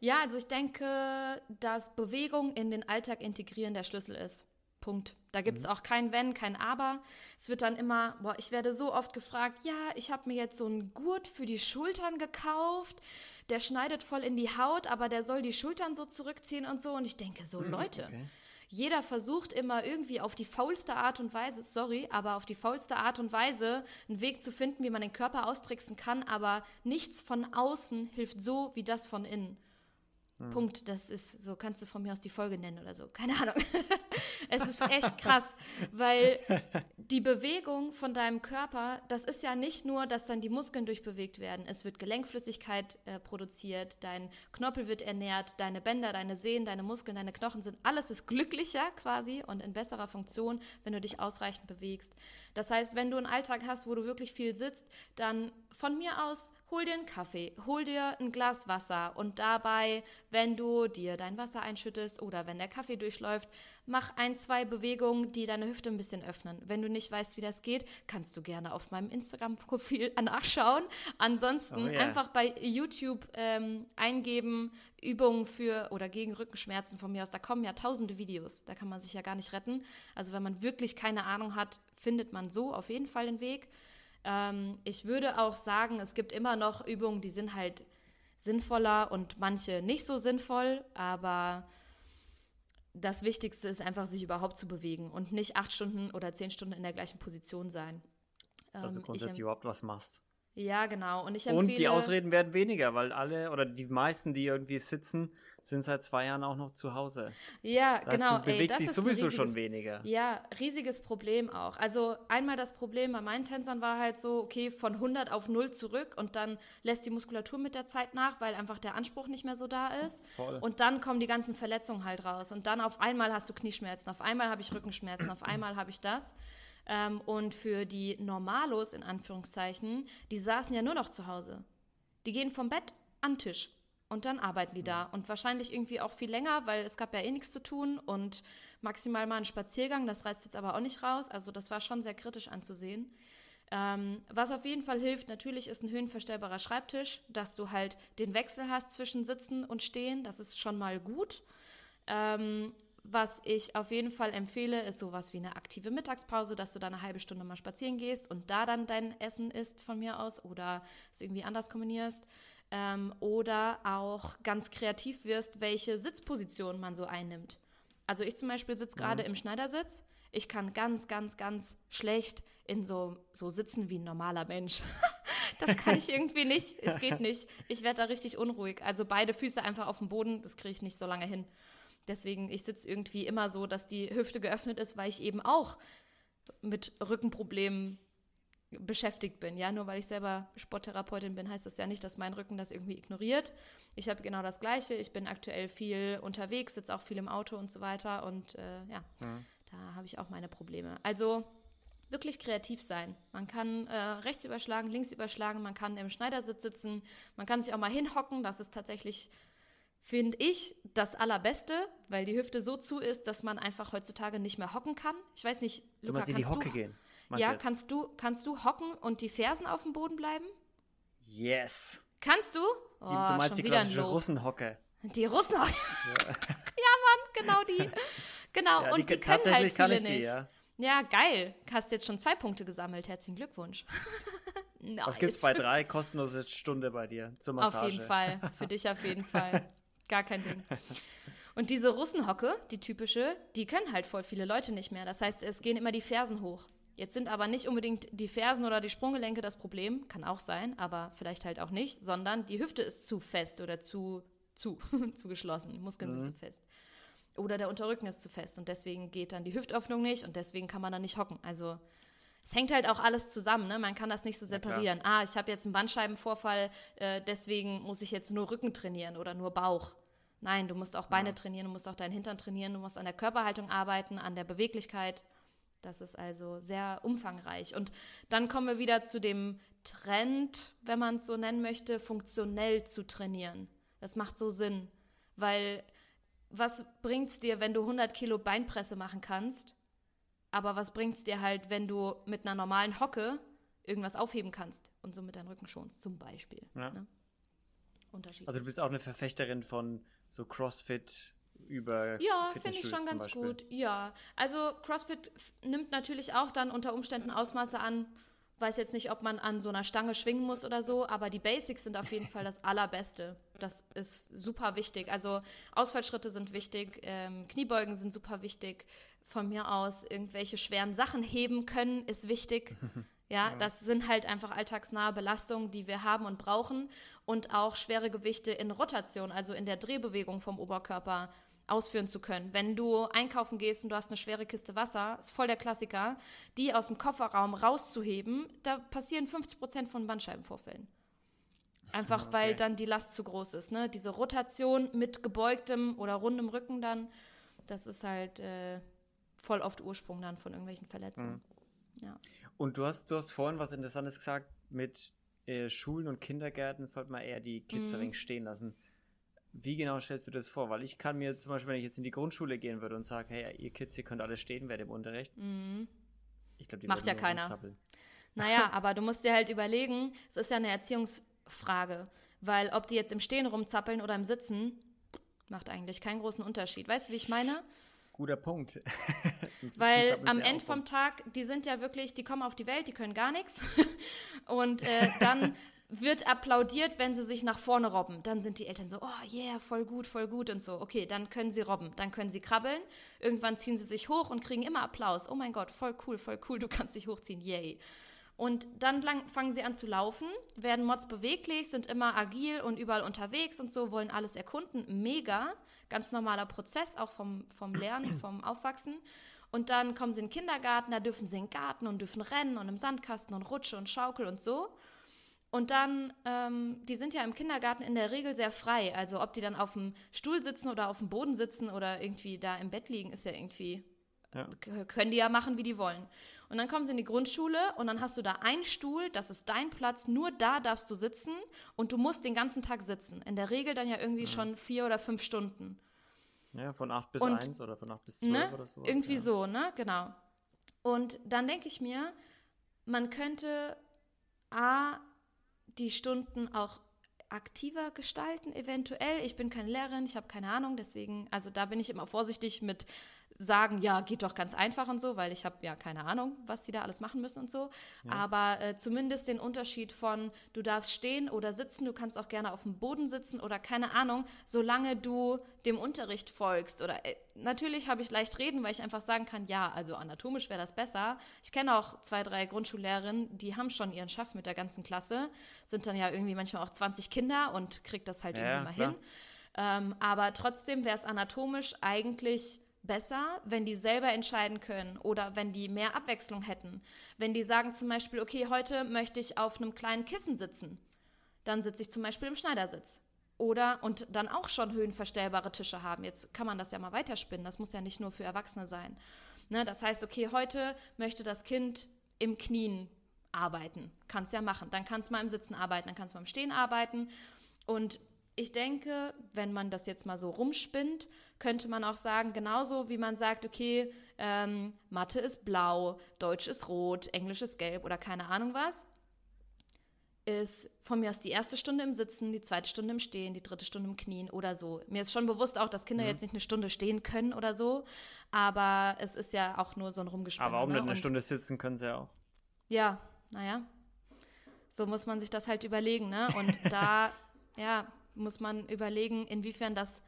Ja, also ich denke, dass Bewegung in den Alltag integrieren der Schlüssel ist. Punkt. Da gibt es mhm. auch kein Wenn, kein Aber. Es wird dann immer, boah, ich werde so oft gefragt, ja, ich habe mir jetzt so einen Gurt für die Schultern gekauft, der schneidet voll in die Haut, aber der soll die Schultern so zurückziehen und so. Und ich denke so, mhm, Leute, okay. Jeder versucht immer irgendwie auf die faulste Art und Weise, sorry, aber auf die faulste Art und Weise einen Weg zu finden, wie man den Körper austricksen kann, aber nichts von außen hilft so wie das von innen. Hm. Punkt. Das ist, so kannst du von mir aus die Folge nennen oder so. Keine Ahnung. (laughs) es ist echt krass, weil (laughs) die Bewegung von deinem Körper, das ist ja nicht nur, dass dann die Muskeln durchbewegt werden. Es wird Gelenkflüssigkeit äh, produziert, dein Knorpel wird ernährt, deine Bänder, deine Sehnen, deine Muskeln, deine Knochen sind, alles ist glücklicher quasi und in besserer Funktion, wenn du dich ausreichend bewegst. Das heißt, wenn du einen Alltag hast, wo du wirklich viel sitzt, dann von mir aus hol dir einen Kaffee, hol dir ein Glas Wasser und dabei, wenn du dir dein Wasser einschüttest oder wenn der Kaffee durchläuft, mach ein, zwei Bewegungen, die deine Hüfte ein bisschen öffnen. Wenn du nicht weißt, wie das geht, kannst du gerne auf meinem Instagram-Profil (laughs) nachschauen. Ansonsten oh, yeah. einfach bei YouTube ähm, eingeben, Übungen für oder gegen Rückenschmerzen von mir aus. Da kommen ja tausende Videos, da kann man sich ja gar nicht retten. Also wenn man wirklich keine Ahnung hat, findet man so auf jeden Fall den Weg. Ähm, ich würde auch sagen, es gibt immer noch Übungen, die sind halt sinnvoller und manche nicht so sinnvoll, aber das Wichtigste ist einfach, sich überhaupt zu bewegen und nicht acht Stunden oder zehn Stunden in der gleichen Position sein. Also grundsätzlich überhaupt was machst. Ja, genau. Und ich empfehle. Und die Ausreden werden weniger, weil alle oder die meisten, die irgendwie sitzen, sind seit zwei Jahren auch noch zu Hause. Ja, das heißt, genau. Du bewegst dich sowieso schon weniger. Ja, riesiges Problem auch. Also einmal das Problem bei meinen Tänzern war halt so, okay, von 100 auf 0 zurück und dann lässt die Muskulatur mit der Zeit nach, weil einfach der Anspruch nicht mehr so da ist. Voll. Und dann kommen die ganzen Verletzungen halt raus. Und dann auf einmal hast du Knieschmerzen, auf einmal habe ich Rückenschmerzen, auf (clears throat) einmal habe ich das. Ähm, und für die Normalos, in Anführungszeichen, die saßen ja nur noch zu Hause. Die gehen vom Bett an den Tisch und dann arbeiten die da. Und wahrscheinlich irgendwie auch viel länger, weil es gab ja eh nichts zu tun und maximal mal einen Spaziergang. Das reißt jetzt aber auch nicht raus. Also das war schon sehr kritisch anzusehen. Ähm, was auf jeden Fall hilft, natürlich ist ein höhenverstellbarer Schreibtisch, dass du halt den Wechsel hast zwischen Sitzen und Stehen. Das ist schon mal gut. Ähm, was ich auf jeden Fall empfehle, ist sowas wie eine aktive Mittagspause, dass du da eine halbe Stunde mal spazieren gehst und da dann dein Essen isst von mir aus oder es irgendwie anders kombinierst. Ähm, oder auch ganz kreativ wirst, welche Sitzposition man so einnimmt. Also ich zum Beispiel sitze gerade mhm. im Schneidersitz. Ich kann ganz, ganz, ganz schlecht in so, so sitzen wie ein normaler Mensch. (laughs) das kann ich irgendwie nicht. Es (laughs) geht nicht. Ich werde da richtig unruhig. Also beide Füße einfach auf dem Boden, das kriege ich nicht so lange hin. Deswegen, ich sitze irgendwie immer so, dass die Hüfte geöffnet ist, weil ich eben auch mit Rückenproblemen beschäftigt bin. Ja, nur weil ich selber Sporttherapeutin bin, heißt das ja nicht, dass mein Rücken das irgendwie ignoriert. Ich habe genau das Gleiche. Ich bin aktuell viel unterwegs, sitze auch viel im Auto und so weiter. Und äh, ja, mhm. da habe ich auch meine Probleme. Also wirklich kreativ sein. Man kann äh, rechts überschlagen, links überschlagen, man kann im Schneidersitz sitzen, man kann sich auch mal hinhocken. Das ist tatsächlich, finde ich, das Allerbeste, weil die Hüfte so zu ist, dass man einfach heutzutage nicht mehr hocken kann. Ich weiß nicht, Luca, du in die Hocke du, gehen. Ja, kannst du, kannst du hocken und die Fersen auf dem Boden bleiben? Yes. Kannst du? Oh, die, du oh, meinst die klassische Russenhocke. Die Russenhocke. Ja. (laughs) ja, Mann, genau die. (laughs) Genau, ja, und die, die können tatsächlich halt viele kann ich nicht. Die, ja. Ja, geil. Hast jetzt schon zwei Punkte gesammelt. Herzlichen Glückwunsch. nice. (laughs) Was gibt's bei drei? Kostenlose Stunde bei dir zur Massage. Auf jeden Fall. Für dich auf jeden Fall. Gar kein Ding. Und diese Russenhocke, die typische, die können halt voll viele Leute nicht mehr. Das heißt, es gehen immer die Fersen hoch. Jetzt sind aber nicht unbedingt die Fersen oder die Sprunggelenke das Problem, kann auch sein, aber vielleicht halt auch nicht, sondern die Hüfte ist zu fest oder zu, zu, (laughs) zu geschlossen, die Muskeln mhm. sind zu fest. Oder der Unterrücken ist zu fest und deswegen geht dann die Hüftöffnung nicht und deswegen kann man dann nicht hocken. Also es hängt halt auch alles zusammen, ne? Man kann das nicht so separieren. Ah, ich habe jetzt einen Bandscheibenvorfall, äh, deswegen muss ich jetzt nur Rücken trainieren oder nur Bauch. Nein, du musst auch Beine ja. trainieren, du musst auch deinen Hintern trainieren, du musst an der Körperhaltung arbeiten, an der Beweglichkeit. Das ist also sehr umfangreich. Und dann kommen wir wieder zu dem Trend, wenn man es so nennen möchte, funktionell zu trainieren. Das macht so Sinn, weil was bringt es dir, wenn du 100 Kilo Beinpresse machen kannst, aber was bringt es dir halt, wenn du mit einer normalen Hocke irgendwas aufheben kannst und so mit deinem Rücken schonst, zum Beispiel. Ja. Ne? Unterschied. Also du bist auch eine Verfechterin von so CrossFit über Ja, finde ich schon ganz gut. Ja, also CrossFit nimmt natürlich auch dann unter Umständen Ausmaße an, weiß jetzt nicht, ob man an so einer Stange schwingen muss oder so, aber die Basics sind auf jeden Fall das (laughs) Allerbeste. Das ist super wichtig. Also Ausfallschritte sind wichtig, ähm, Kniebeugen sind super wichtig. Von mir aus irgendwelche schweren Sachen heben können, ist wichtig. (laughs) Ja, ja, das sind halt einfach alltagsnahe Belastungen, die wir haben und brauchen. Und auch schwere Gewichte in Rotation, also in der Drehbewegung vom Oberkörper ausführen zu können. Wenn du einkaufen gehst und du hast eine schwere Kiste Wasser, ist voll der Klassiker, die aus dem Kofferraum rauszuheben, da passieren 50 Prozent von Bandscheibenvorfällen. Einfach (laughs) okay. weil dann die Last zu groß ist. Ne? Diese Rotation mit gebeugtem oder rundem Rücken dann, das ist halt äh, voll oft Ursprung dann von irgendwelchen Verletzungen. Mhm. Ja. Und du hast, du hast vorhin was Interessantes gesagt, mit äh, Schulen und Kindergärten sollte man eher die Kids mhm. stehen lassen. Wie genau stellst du das vor? Weil ich kann mir zum Beispiel, wenn ich jetzt in die Grundschule gehen würde und sage, hey, ihr Kids, ihr könnt alle stehen während im Unterricht. Mhm. Ich glaube, die Macht ja keiner. Naja, (laughs) aber du musst dir halt überlegen, es ist ja eine Erziehungsfrage. Weil ob die jetzt im Stehen rumzappeln oder im Sitzen, macht eigentlich keinen großen Unterschied. Weißt du, wie ich meine? Guter Punkt. (laughs) Weil am Ende vom Tag, die sind ja wirklich, die kommen auf die Welt, die können gar nichts. (laughs) Und äh, (laughs) dann wird applaudiert, wenn sie sich nach vorne robben. Dann sind die Eltern so, oh yeah, voll gut, voll gut und so. Okay, dann können sie robben, dann können sie krabbeln. Irgendwann ziehen sie sich hoch und kriegen immer Applaus. Oh mein Gott, voll cool, voll cool, du kannst dich hochziehen, yay. Und dann lang, fangen sie an zu laufen, werden Mods beweglich, sind immer agil und überall unterwegs und so, wollen alles erkunden. Mega, ganz normaler Prozess, auch vom, vom Lernen, (clears throat) vom Aufwachsen. Und dann kommen sie in den Kindergarten, da dürfen sie in den Garten und dürfen rennen und im Sandkasten und Rutsche und Schaukel und so. Und dann, ähm, die sind ja im Kindergarten in der Regel sehr frei. Also ob die dann auf dem Stuhl sitzen oder auf dem Boden sitzen oder irgendwie da im Bett liegen, ist ja irgendwie, ja. können die ja machen, wie die wollen. Und dann kommen sie in die Grundschule und dann hast du da einen Stuhl, das ist dein Platz, nur da darfst du sitzen und du musst den ganzen Tag sitzen. In der Regel dann ja irgendwie ja. schon vier oder fünf Stunden. Ja, von acht bis und, eins oder von acht bis zwölf ne? oder so. Irgendwie ja. so, ne? Genau. Und dann denke ich mir, man könnte A, die Stunden auch aktiver gestalten, eventuell. Ich bin keine Lehrerin, ich habe keine Ahnung, deswegen, also da bin ich immer vorsichtig mit sagen, ja, geht doch ganz einfach und so, weil ich habe ja keine Ahnung, was die da alles machen müssen und so. Ja. Aber äh, zumindest den Unterschied von, du darfst stehen oder sitzen, du kannst auch gerne auf dem Boden sitzen oder keine Ahnung, solange du dem Unterricht folgst. Oder äh, natürlich habe ich leicht reden, weil ich einfach sagen kann, ja, also anatomisch wäre das besser. Ich kenne auch zwei, drei Grundschullehrerinnen, die haben schon ihren Schaff mit der ganzen Klasse, sind dann ja irgendwie manchmal auch 20 Kinder und kriegt das halt ja, irgendwie mal klar. hin. Ähm, aber trotzdem wäre es anatomisch eigentlich besser, wenn die selber entscheiden können oder wenn die mehr Abwechslung hätten. Wenn die sagen zum Beispiel, okay, heute möchte ich auf einem kleinen Kissen sitzen, dann sitze ich zum Beispiel im Schneidersitz. Oder und dann auch schon höhenverstellbare Tische haben. Jetzt kann man das ja mal weiterspinnen. Das muss ja nicht nur für Erwachsene sein. Ne, das heißt, okay, heute möchte das Kind im Knien arbeiten. Kannst ja machen. Dann kannst du mal im Sitzen arbeiten, dann kannst du mal im Stehen arbeiten. Und ich denke, wenn man das jetzt mal so rumspinnt, könnte man auch sagen, genauso wie man sagt, okay, ähm, Mathe ist blau, Deutsch ist rot, Englisch ist gelb oder keine Ahnung was, ist von mir aus die erste Stunde im Sitzen, die zweite Stunde im Stehen, die dritte Stunde im Knien oder so. Mir ist schon bewusst auch, dass Kinder mhm. jetzt nicht eine Stunde stehen können oder so, aber es ist ja auch nur so ein Rumgespinne. Aber warum ne? nicht eine Stunde sitzen können sie ja auch. Ja, naja. So muss man sich das halt überlegen, ne? Und (laughs) da, ja, muss man überlegen, inwiefern das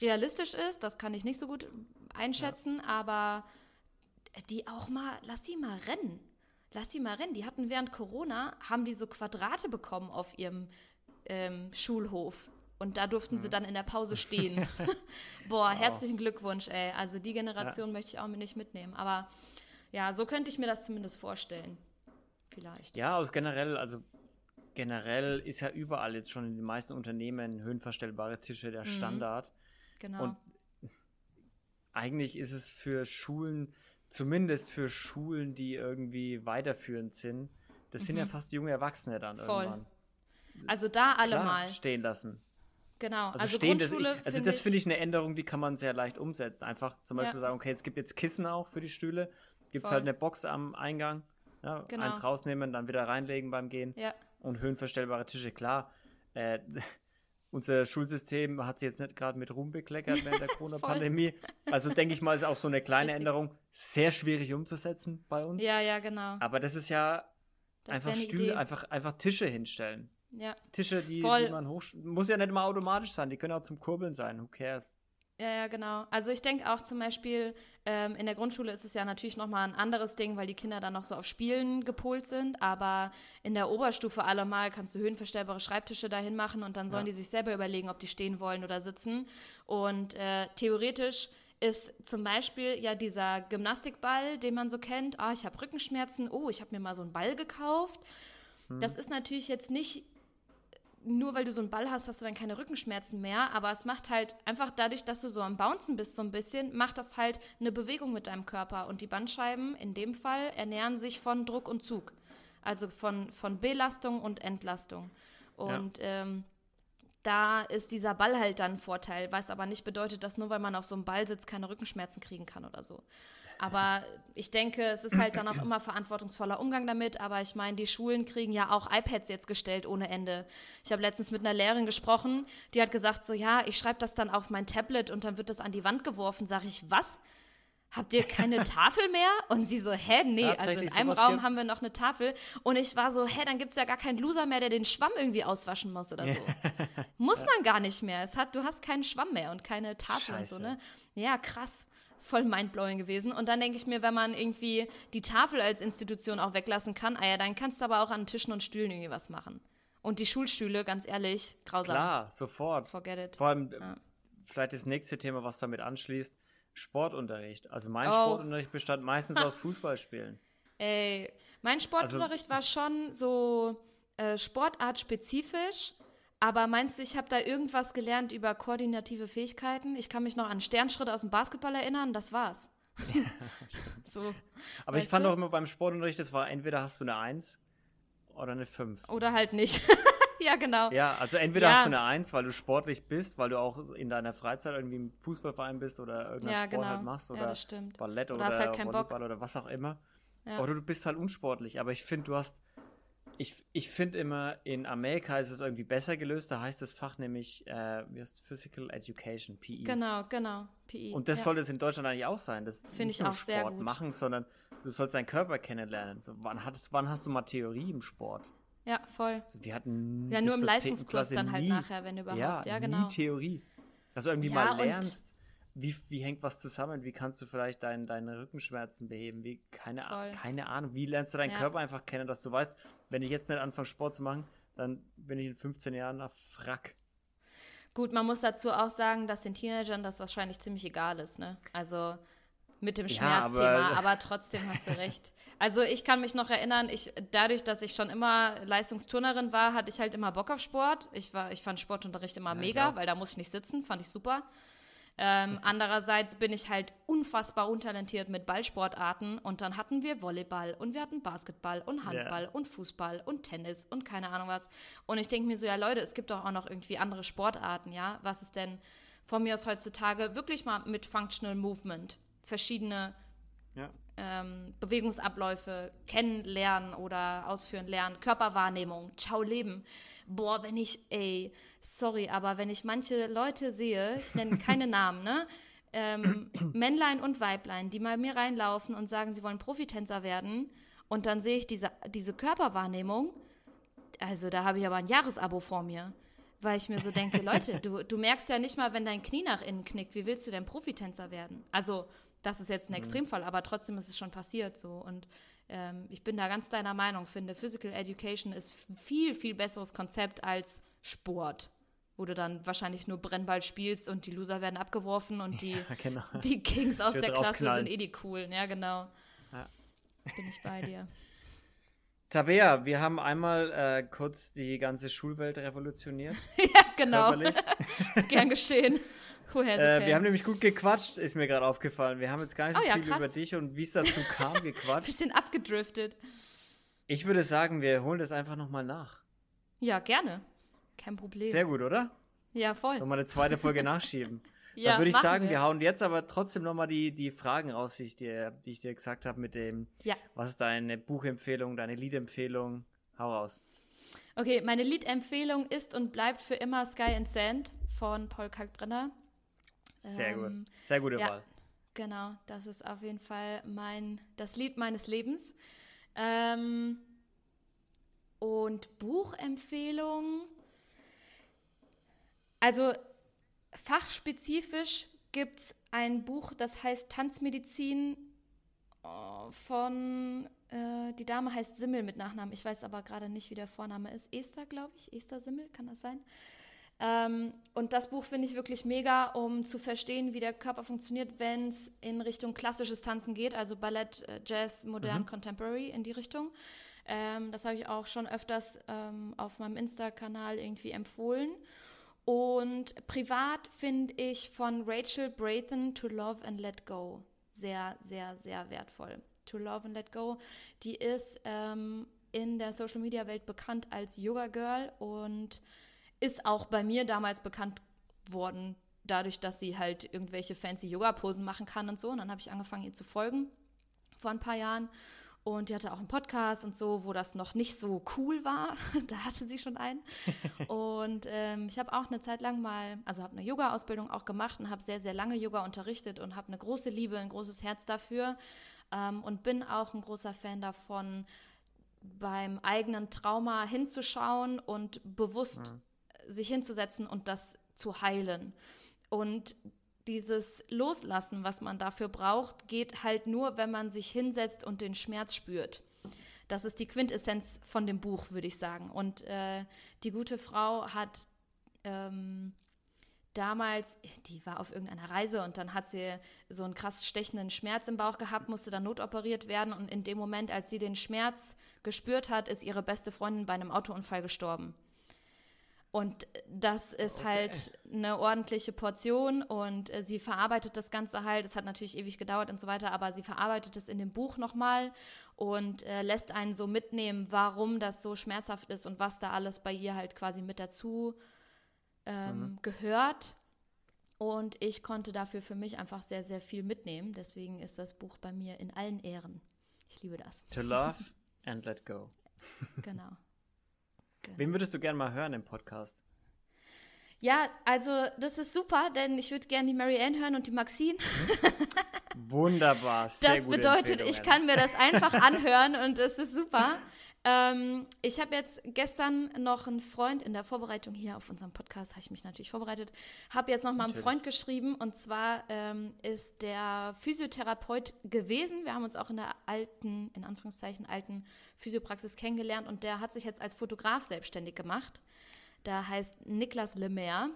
realistisch ist. Das kann ich nicht so gut einschätzen, ja. aber die auch mal, lass sie mal rennen. Lass sie mal rennen. Die hatten während Corona, haben die so Quadrate bekommen auf ihrem ähm, Schulhof. Und da durften mhm. sie dann in der Pause stehen. (laughs) (laughs) Boah, wow. herzlichen Glückwunsch, ey. Also die Generation ja. möchte ich auch nicht mitnehmen. Aber ja, so könnte ich mir das zumindest vorstellen. Vielleicht. Ja, also generell, also generell ist ja überall jetzt schon in den meisten Unternehmen höhenverstellbare Tische der mhm. Standard. Genau. Und eigentlich ist es für Schulen, zumindest für Schulen, die irgendwie weiterführend sind, das mhm. sind ja mhm. fast junge Erwachsene dann Voll. irgendwann. Also da alle Klar, mal. Stehen lassen. Genau. Also, also stehen, das, also find das finde ich eine Änderung, die kann man sehr leicht umsetzen. Einfach zum Beispiel ja. sagen, okay, es gibt jetzt Kissen auch für die Stühle, gibt es halt eine Box am Eingang, ja, genau. eins rausnehmen, dann wieder reinlegen beim Gehen. Ja und höhenverstellbare Tische. Klar, äh, (laughs) unser Schulsystem hat sich jetzt nicht gerade mit Ruhm bekleckert während der (laughs) Corona-Pandemie. also denke ich mal, ist auch so eine (laughs) kleine Richtig. Änderung sehr schwierig umzusetzen bei uns. Ja, ja, genau. Aber das ist ja das einfach Stühle, einfach, einfach Tische hinstellen. Ja. Tische, die, die man hoch. Muss ja nicht immer automatisch sein, die können auch zum Kurbeln sein. Who cares? Ja, ja, genau. Also ich denke auch zum Beispiel, ähm, in der Grundschule ist es ja natürlich nochmal ein anderes Ding, weil die Kinder dann noch so auf Spielen gepolt sind, aber in der Oberstufe allemal kannst du höhenverstellbare Schreibtische dahin machen und dann sollen ja. die sich selber überlegen, ob die stehen wollen oder sitzen. Und äh, theoretisch ist zum Beispiel ja dieser Gymnastikball, den man so kennt. Ah, ich habe Rückenschmerzen. Oh, ich habe mir mal so einen Ball gekauft. Hm. Das ist natürlich jetzt nicht nur weil du so einen Ball hast, hast du dann keine Rückenschmerzen mehr. Aber es macht halt einfach dadurch, dass du so am Bouncen bist, so ein bisschen, macht das halt eine Bewegung mit deinem Körper. Und die Bandscheiben in dem Fall ernähren sich von Druck und Zug. Also von, von Belastung und Entlastung. Und ja. ähm, da ist dieser Ball halt dann ein Vorteil, was aber nicht bedeutet, dass nur weil man auf so einem Ball sitzt, keine Rückenschmerzen kriegen kann oder so. Aber ich denke, es ist halt dann auch immer verantwortungsvoller Umgang damit. Aber ich meine, die Schulen kriegen ja auch iPads jetzt gestellt ohne Ende. Ich habe letztens mit einer Lehrerin gesprochen, die hat gesagt, so ja, ich schreibe das dann auf mein Tablet und dann wird das an die Wand geworfen. Sag ich, was? Habt ihr keine (laughs) Tafel mehr? Und sie so, hä, nee, also in einem Raum gibt's. haben wir noch eine Tafel. Und ich war so, hä, dann gibt es ja gar keinen Loser mehr, der den Schwamm irgendwie auswaschen muss oder so. muss man gar nicht mehr. Es hat, du hast keinen Schwamm mehr und keine Tafel Scheiße. und so, ne? Ja, krass voll mindblowing gewesen. Und dann denke ich mir, wenn man irgendwie die Tafel als Institution auch weglassen kann, ah ja, dann kannst du aber auch an Tischen und Stühlen irgendwie was machen. Und die Schulstühle, ganz ehrlich, grausam. Klar, sofort. Forget it. Vor allem, ja. vielleicht das nächste Thema, was damit anschließt, Sportunterricht. Also mein oh. Sportunterricht bestand meistens (laughs) aus Fußballspielen. Ey, mein also Sportunterricht also, war schon so äh, sportartspezifisch. Aber meinst du, ich habe da irgendwas gelernt über koordinative Fähigkeiten? Ich kann mich noch an Sternschritte aus dem Basketball erinnern, das war's. Ja, (laughs) so, Aber ich fand du? auch immer beim Sportunterricht, das war entweder hast du eine 1 oder eine 5. Oder halt nicht. (laughs) ja, genau. Ja, also entweder ja. hast du eine 1, weil du sportlich bist, weil du auch in deiner Freizeit irgendwie im Fußballverein bist oder irgendeinen ja, Sport genau. halt machst oder ja, Ballett oder, oder halt Volleyball Bock. oder was auch immer. Oder du bist halt unsportlich. Aber ich finde, du hast ich, ich finde immer, in Amerika ist es irgendwie besser gelöst. Da heißt das Fach nämlich, äh, wie heißt Physical Education, PE. Genau, genau, PE. Und das ja. sollte es in Deutschland eigentlich auch sein. Das finde ich nur auch Sport sehr gut. machen, sondern du sollst deinen Körper kennenlernen. So, wann, hattest, wann hast du mal Theorie im Sport? Ja, voll. Also wir hatten ja nur im Leistungskurs dann halt nie, nachher, wenn überhaupt. Ja, ja genau. Nie Theorie. Dass du irgendwie ja, mal lernst wie, wie hängt was zusammen? Wie kannst du vielleicht dein, deine Rückenschmerzen beheben? Wie, keine, keine Ahnung. Wie lernst du deinen ja. Körper einfach kennen, dass du weißt, wenn ich jetzt nicht anfange, Sport zu machen, dann bin ich in 15 Jahren auf Frack. Gut, man muss dazu auch sagen, dass den Teenagern das wahrscheinlich ziemlich egal ist, ne? Also mit dem Schmerzthema, ja, aber, aber, trotzdem hast du (laughs) recht. Also ich kann mich noch erinnern, ich, dadurch, dass ich schon immer Leistungsturnerin war, hatte ich halt immer Bock auf Sport. Ich, war, ich fand Sportunterricht immer ja, mega, weil da muss ich nicht sitzen, fand ich super. Ähm, andererseits bin ich halt unfassbar untalentiert mit Ballsportarten und dann hatten wir Volleyball und wir hatten Basketball und Handball yeah. und Fußball und Tennis und keine Ahnung was. Und ich denke mir so, ja Leute, es gibt doch auch noch irgendwie andere Sportarten, ja? Was ist denn von mir aus heutzutage wirklich mal mit Functional Movement verschiedene. Ähm, Bewegungsabläufe kennenlernen oder ausführen lernen, Körperwahrnehmung, Ciao Leben. Boah, wenn ich, ey, sorry, aber wenn ich manche Leute sehe, ich nenne keine (laughs) Namen, ne? Ähm, Männlein und Weiblein, die mal mir reinlaufen und sagen, sie wollen Profitänzer werden und dann sehe ich diese, diese Körperwahrnehmung, also da habe ich aber ein Jahresabo vor mir weil ich mir so denke, (laughs) Leute, du, du merkst ja nicht mal, wenn dein Knie nach innen knickt, wie willst du denn Profitänzer werden? Also das ist jetzt ein mhm. Extremfall, aber trotzdem ist es schon passiert so. Und ähm, ich bin da ganz deiner Meinung, finde, Physical Education ist viel, viel besseres Konzept als Sport. Wo du dann wahrscheinlich nur Brennball spielst und die Loser werden abgeworfen und die, (laughs) ja, genau. die Kings aus der Klasse sind eh die coolen. Ja, genau. Ja. Bin ich bei dir. (laughs) Tabea, wir haben einmal äh, kurz die ganze Schulwelt revolutioniert. (laughs) ja, genau. Gern geschehen. Äh, wir haben nämlich gut gequatscht, ist mir gerade aufgefallen. Wir haben jetzt gar nicht so oh, ja, viel krass. über dich und wie es dazu (laughs) kam gequatscht. Bisschen abgedriftet. Ich würde sagen, wir holen das einfach nochmal nach. Ja, gerne. Kein Problem. Sehr gut, oder? Ja, voll. Nochmal eine zweite Folge (laughs) nachschieben. ja, Dann würde ich sagen, wir. wir. hauen jetzt aber trotzdem nochmal die, die Fragen raus, die ich dir, die ich dir gesagt habe, mit dem, ja. was ist deine Buchempfehlung, deine Liedempfehlung? Hau raus. Okay, meine Liedempfehlung ist und bleibt für immer Sky and Sand von Paul Kalkbrenner. Sehr ähm, gut. Sehr gute ja, Wahl. Genau, das ist auf jeden Fall mein, das Lied meines Lebens. Ähm, und Buchempfehlung. Also fachspezifisch gibt es ein Buch, das heißt Tanzmedizin äh, von, äh, die Dame heißt Simmel mit Nachnamen. Ich weiß aber gerade nicht, wie der Vorname ist. Esther, glaube ich. Esther Simmel, kann das sein? Ähm, und das Buch finde ich wirklich mega, um zu verstehen, wie der Körper funktioniert, wenn es in Richtung klassisches Tanzen geht, also Ballett, äh, Jazz, Modern, mhm. Contemporary in die Richtung. Ähm, das habe ich auch schon öfters ähm, auf meinem Insta-Kanal irgendwie empfohlen. Und privat finde ich von Rachel Braithen To Love and Let Go sehr, sehr, sehr wertvoll. To Love and Let Go, die ist ähm, in der Social-Media-Welt bekannt als Yoga Girl und ist auch bei mir damals bekannt worden, dadurch, dass sie halt irgendwelche fancy Yoga-Posen machen kann und so. Und dann habe ich angefangen, ihr zu folgen vor ein paar Jahren. Und die hatte auch einen Podcast und so, wo das noch nicht so cool war. (laughs) da hatte sie schon einen. (laughs) und ähm, ich habe auch eine Zeit lang mal, also habe eine Yoga-Ausbildung auch gemacht und habe sehr, sehr lange Yoga unterrichtet und habe eine große Liebe, ein großes Herz dafür. Ähm, und bin auch ein großer Fan davon, beim eigenen Trauma hinzuschauen und bewusst mhm sich hinzusetzen und das zu heilen. Und dieses Loslassen, was man dafür braucht, geht halt nur, wenn man sich hinsetzt und den Schmerz spürt. Das ist die Quintessenz von dem Buch, würde ich sagen. Und äh, die gute Frau hat ähm, damals, die war auf irgendeiner Reise und dann hat sie so einen krass stechenden Schmerz im Bauch gehabt, musste dann notoperiert werden. Und in dem Moment, als sie den Schmerz gespürt hat, ist ihre beste Freundin bei einem Autounfall gestorben. Und das ist okay. halt eine ordentliche Portion und äh, sie verarbeitet das Ganze halt. Es hat natürlich ewig gedauert und so weiter, aber sie verarbeitet es in dem Buch nochmal und äh, lässt einen so mitnehmen, warum das so schmerzhaft ist und was da alles bei ihr halt quasi mit dazu ähm, mhm. gehört. Und ich konnte dafür für mich einfach sehr, sehr viel mitnehmen. Deswegen ist das Buch bei mir in allen Ehren. Ich liebe das. To love (laughs) and let go. genau. Genau. Wen würdest du gerne mal hören im Podcast? Ja, also das ist super, denn ich würde gerne die Mary Ann hören und die Maxine. Wunderbar. (laughs) Sehr das bedeutet, ich kann mir das einfach anhören und es ist super. (laughs) Ähm, ich habe jetzt gestern noch einen Freund in der Vorbereitung hier auf unserem Podcast, habe ich mich natürlich vorbereitet, habe jetzt noch mal einen Freund geschrieben und zwar ähm, ist der Physiotherapeut gewesen. Wir haben uns auch in der alten, in Anführungszeichen, alten Physiopraxis kennengelernt und der hat sich jetzt als Fotograf selbstständig gemacht. Da heißt Niklas Lemaire.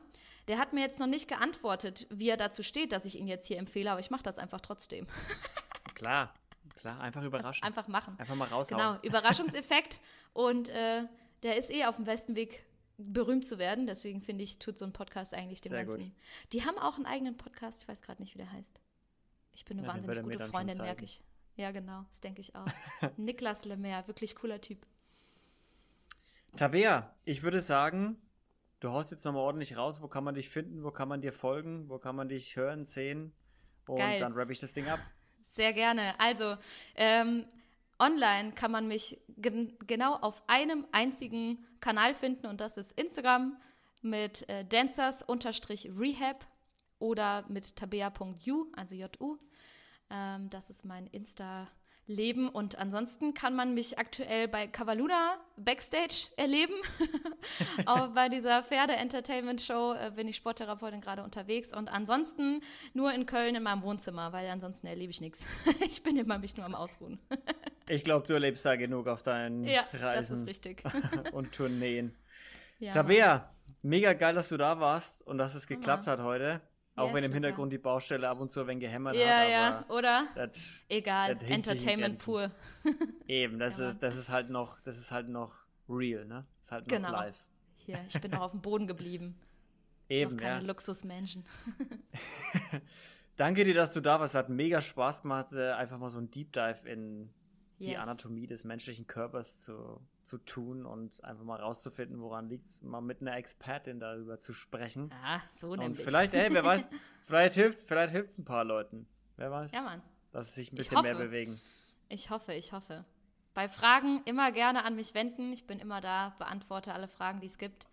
Der hat mir jetzt noch nicht geantwortet, wie er dazu steht, dass ich ihn jetzt hier empfehle, aber ich mache das einfach trotzdem. (laughs) Klar, klar, einfach überraschen. Einfach machen. Einfach mal raushauen. Genau, Überraschungseffekt. (laughs) Und äh, der ist eh auf dem besten Weg, berühmt zu werden. Deswegen finde ich, tut so ein Podcast eigentlich dem Sehr Ganzen. gut. Die haben auch einen eigenen Podcast, ich weiß gerade nicht, wie der heißt. Ich bin eine Ja, wahnsinnig gute Freundin, merke ich. Ja, genau, das denke ich auch. (laughs) Niklas Lemaire, wirklich cooler Typ. Tabea, ich würde sagen, du haust jetzt nochmal ordentlich raus. Wo kann man dich finden? Wo kann man dir folgen? Wo kann man dich hören, sehen? Und Geil. dann rappe ich das Ding ab. Sehr gerne. Also, ähm, online kann man mich gen genau auf einem einzigen Kanal finden und das ist Instagram mit äh, dancers-rehab oder mit tabea.u, also ju. Ähm, das ist mein Insta-Leben und ansonsten kann man mich aktuell bei Cavaluna Backstage erleben. (laughs) Auch bei dieser Pferde-Entertainment-Show äh, bin ich Sporttherapeutin gerade unterwegs und ansonsten nur in Köln in meinem Wohnzimmer, weil ansonsten erlebe ich nichts. (laughs) ich bin immer mich nur am Ausruhen. (laughs) Ich glaube, du erlebst da genug auf deinen Ja, das Reisen ist richtig. und Tourneen. ja, Tabea, mega geil, dass du da warst und dass es geklappt Hammer. hat heute. Auch Yes, wenn im. Hintergrund die Baustelle ab und zu ein wenig gehämmert Ja, hat. ja, aber oder? das, Egal, das Entertainment pur. (laughs) eben, das Ja, ist, das ist halt noch, das ist halt noch real, ne? Das ist halt noch Genau. live. Hier, ich bin noch auf dem Boden geblieben. Eben, noch keine ja. Luxusmenschen. (laughs) Danke dir, dass du da warst. Hat mega Spaß gemacht, äh, einfach mal so ein Deep Dive in die. Anatomie des menschlichen Körpers zu, zu tun und einfach mal rauszufinden, woran liegt es, mal mit einer Expertin darüber zu sprechen. Ah, so und nämlich. vielleicht, ey, wer weiß, (laughs) vielleicht hilft vielleicht hilft's ein paar Leuten. Wer weiß, Ja, Mann. dass sie sich ein bisschen mehr bewegen. Ich hoffe, ich hoffe. Bei Fragen immer gerne an mich wenden. Ich bin immer da, beantworte alle Fragen, die es gibt.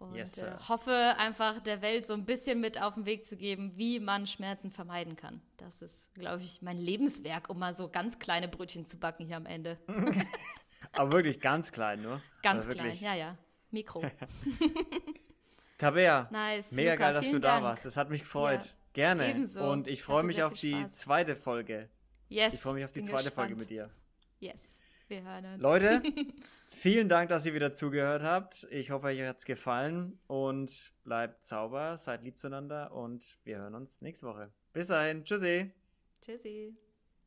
Und Yes, äh, hoffe einfach der Welt so ein bisschen mit auf den Weg zu geben, wie man Schmerzen vermeiden kann. Das ist, glaube ich, mein Lebenswerk, um mal so ganz kleine Brötchen zu backen hier am Ende. (laughs) Aber wirklich ganz klein, nur. Ganz Also klein, ja, ja. Mikro. (laughs) (laughs) Tabea, Nice. mega Luca, geil, dass du da Dank. warst. Das hat mich gefreut. Ja, Gerne. ebenso. Und ich freue mich auf die Spaß. zweite Folge. Yes. Ich freue mich auf die zweite Folge gespannt. mit dir. Yes. Wir hören uns. Leute, vielen Dank, dass ihr wieder zugehört habt. Ich hoffe, euch hat's gefallen und bleibt sauber, seid lieb zueinander und wir hören uns nächste Woche. Bis dahin, tschüssi. Tschüssi.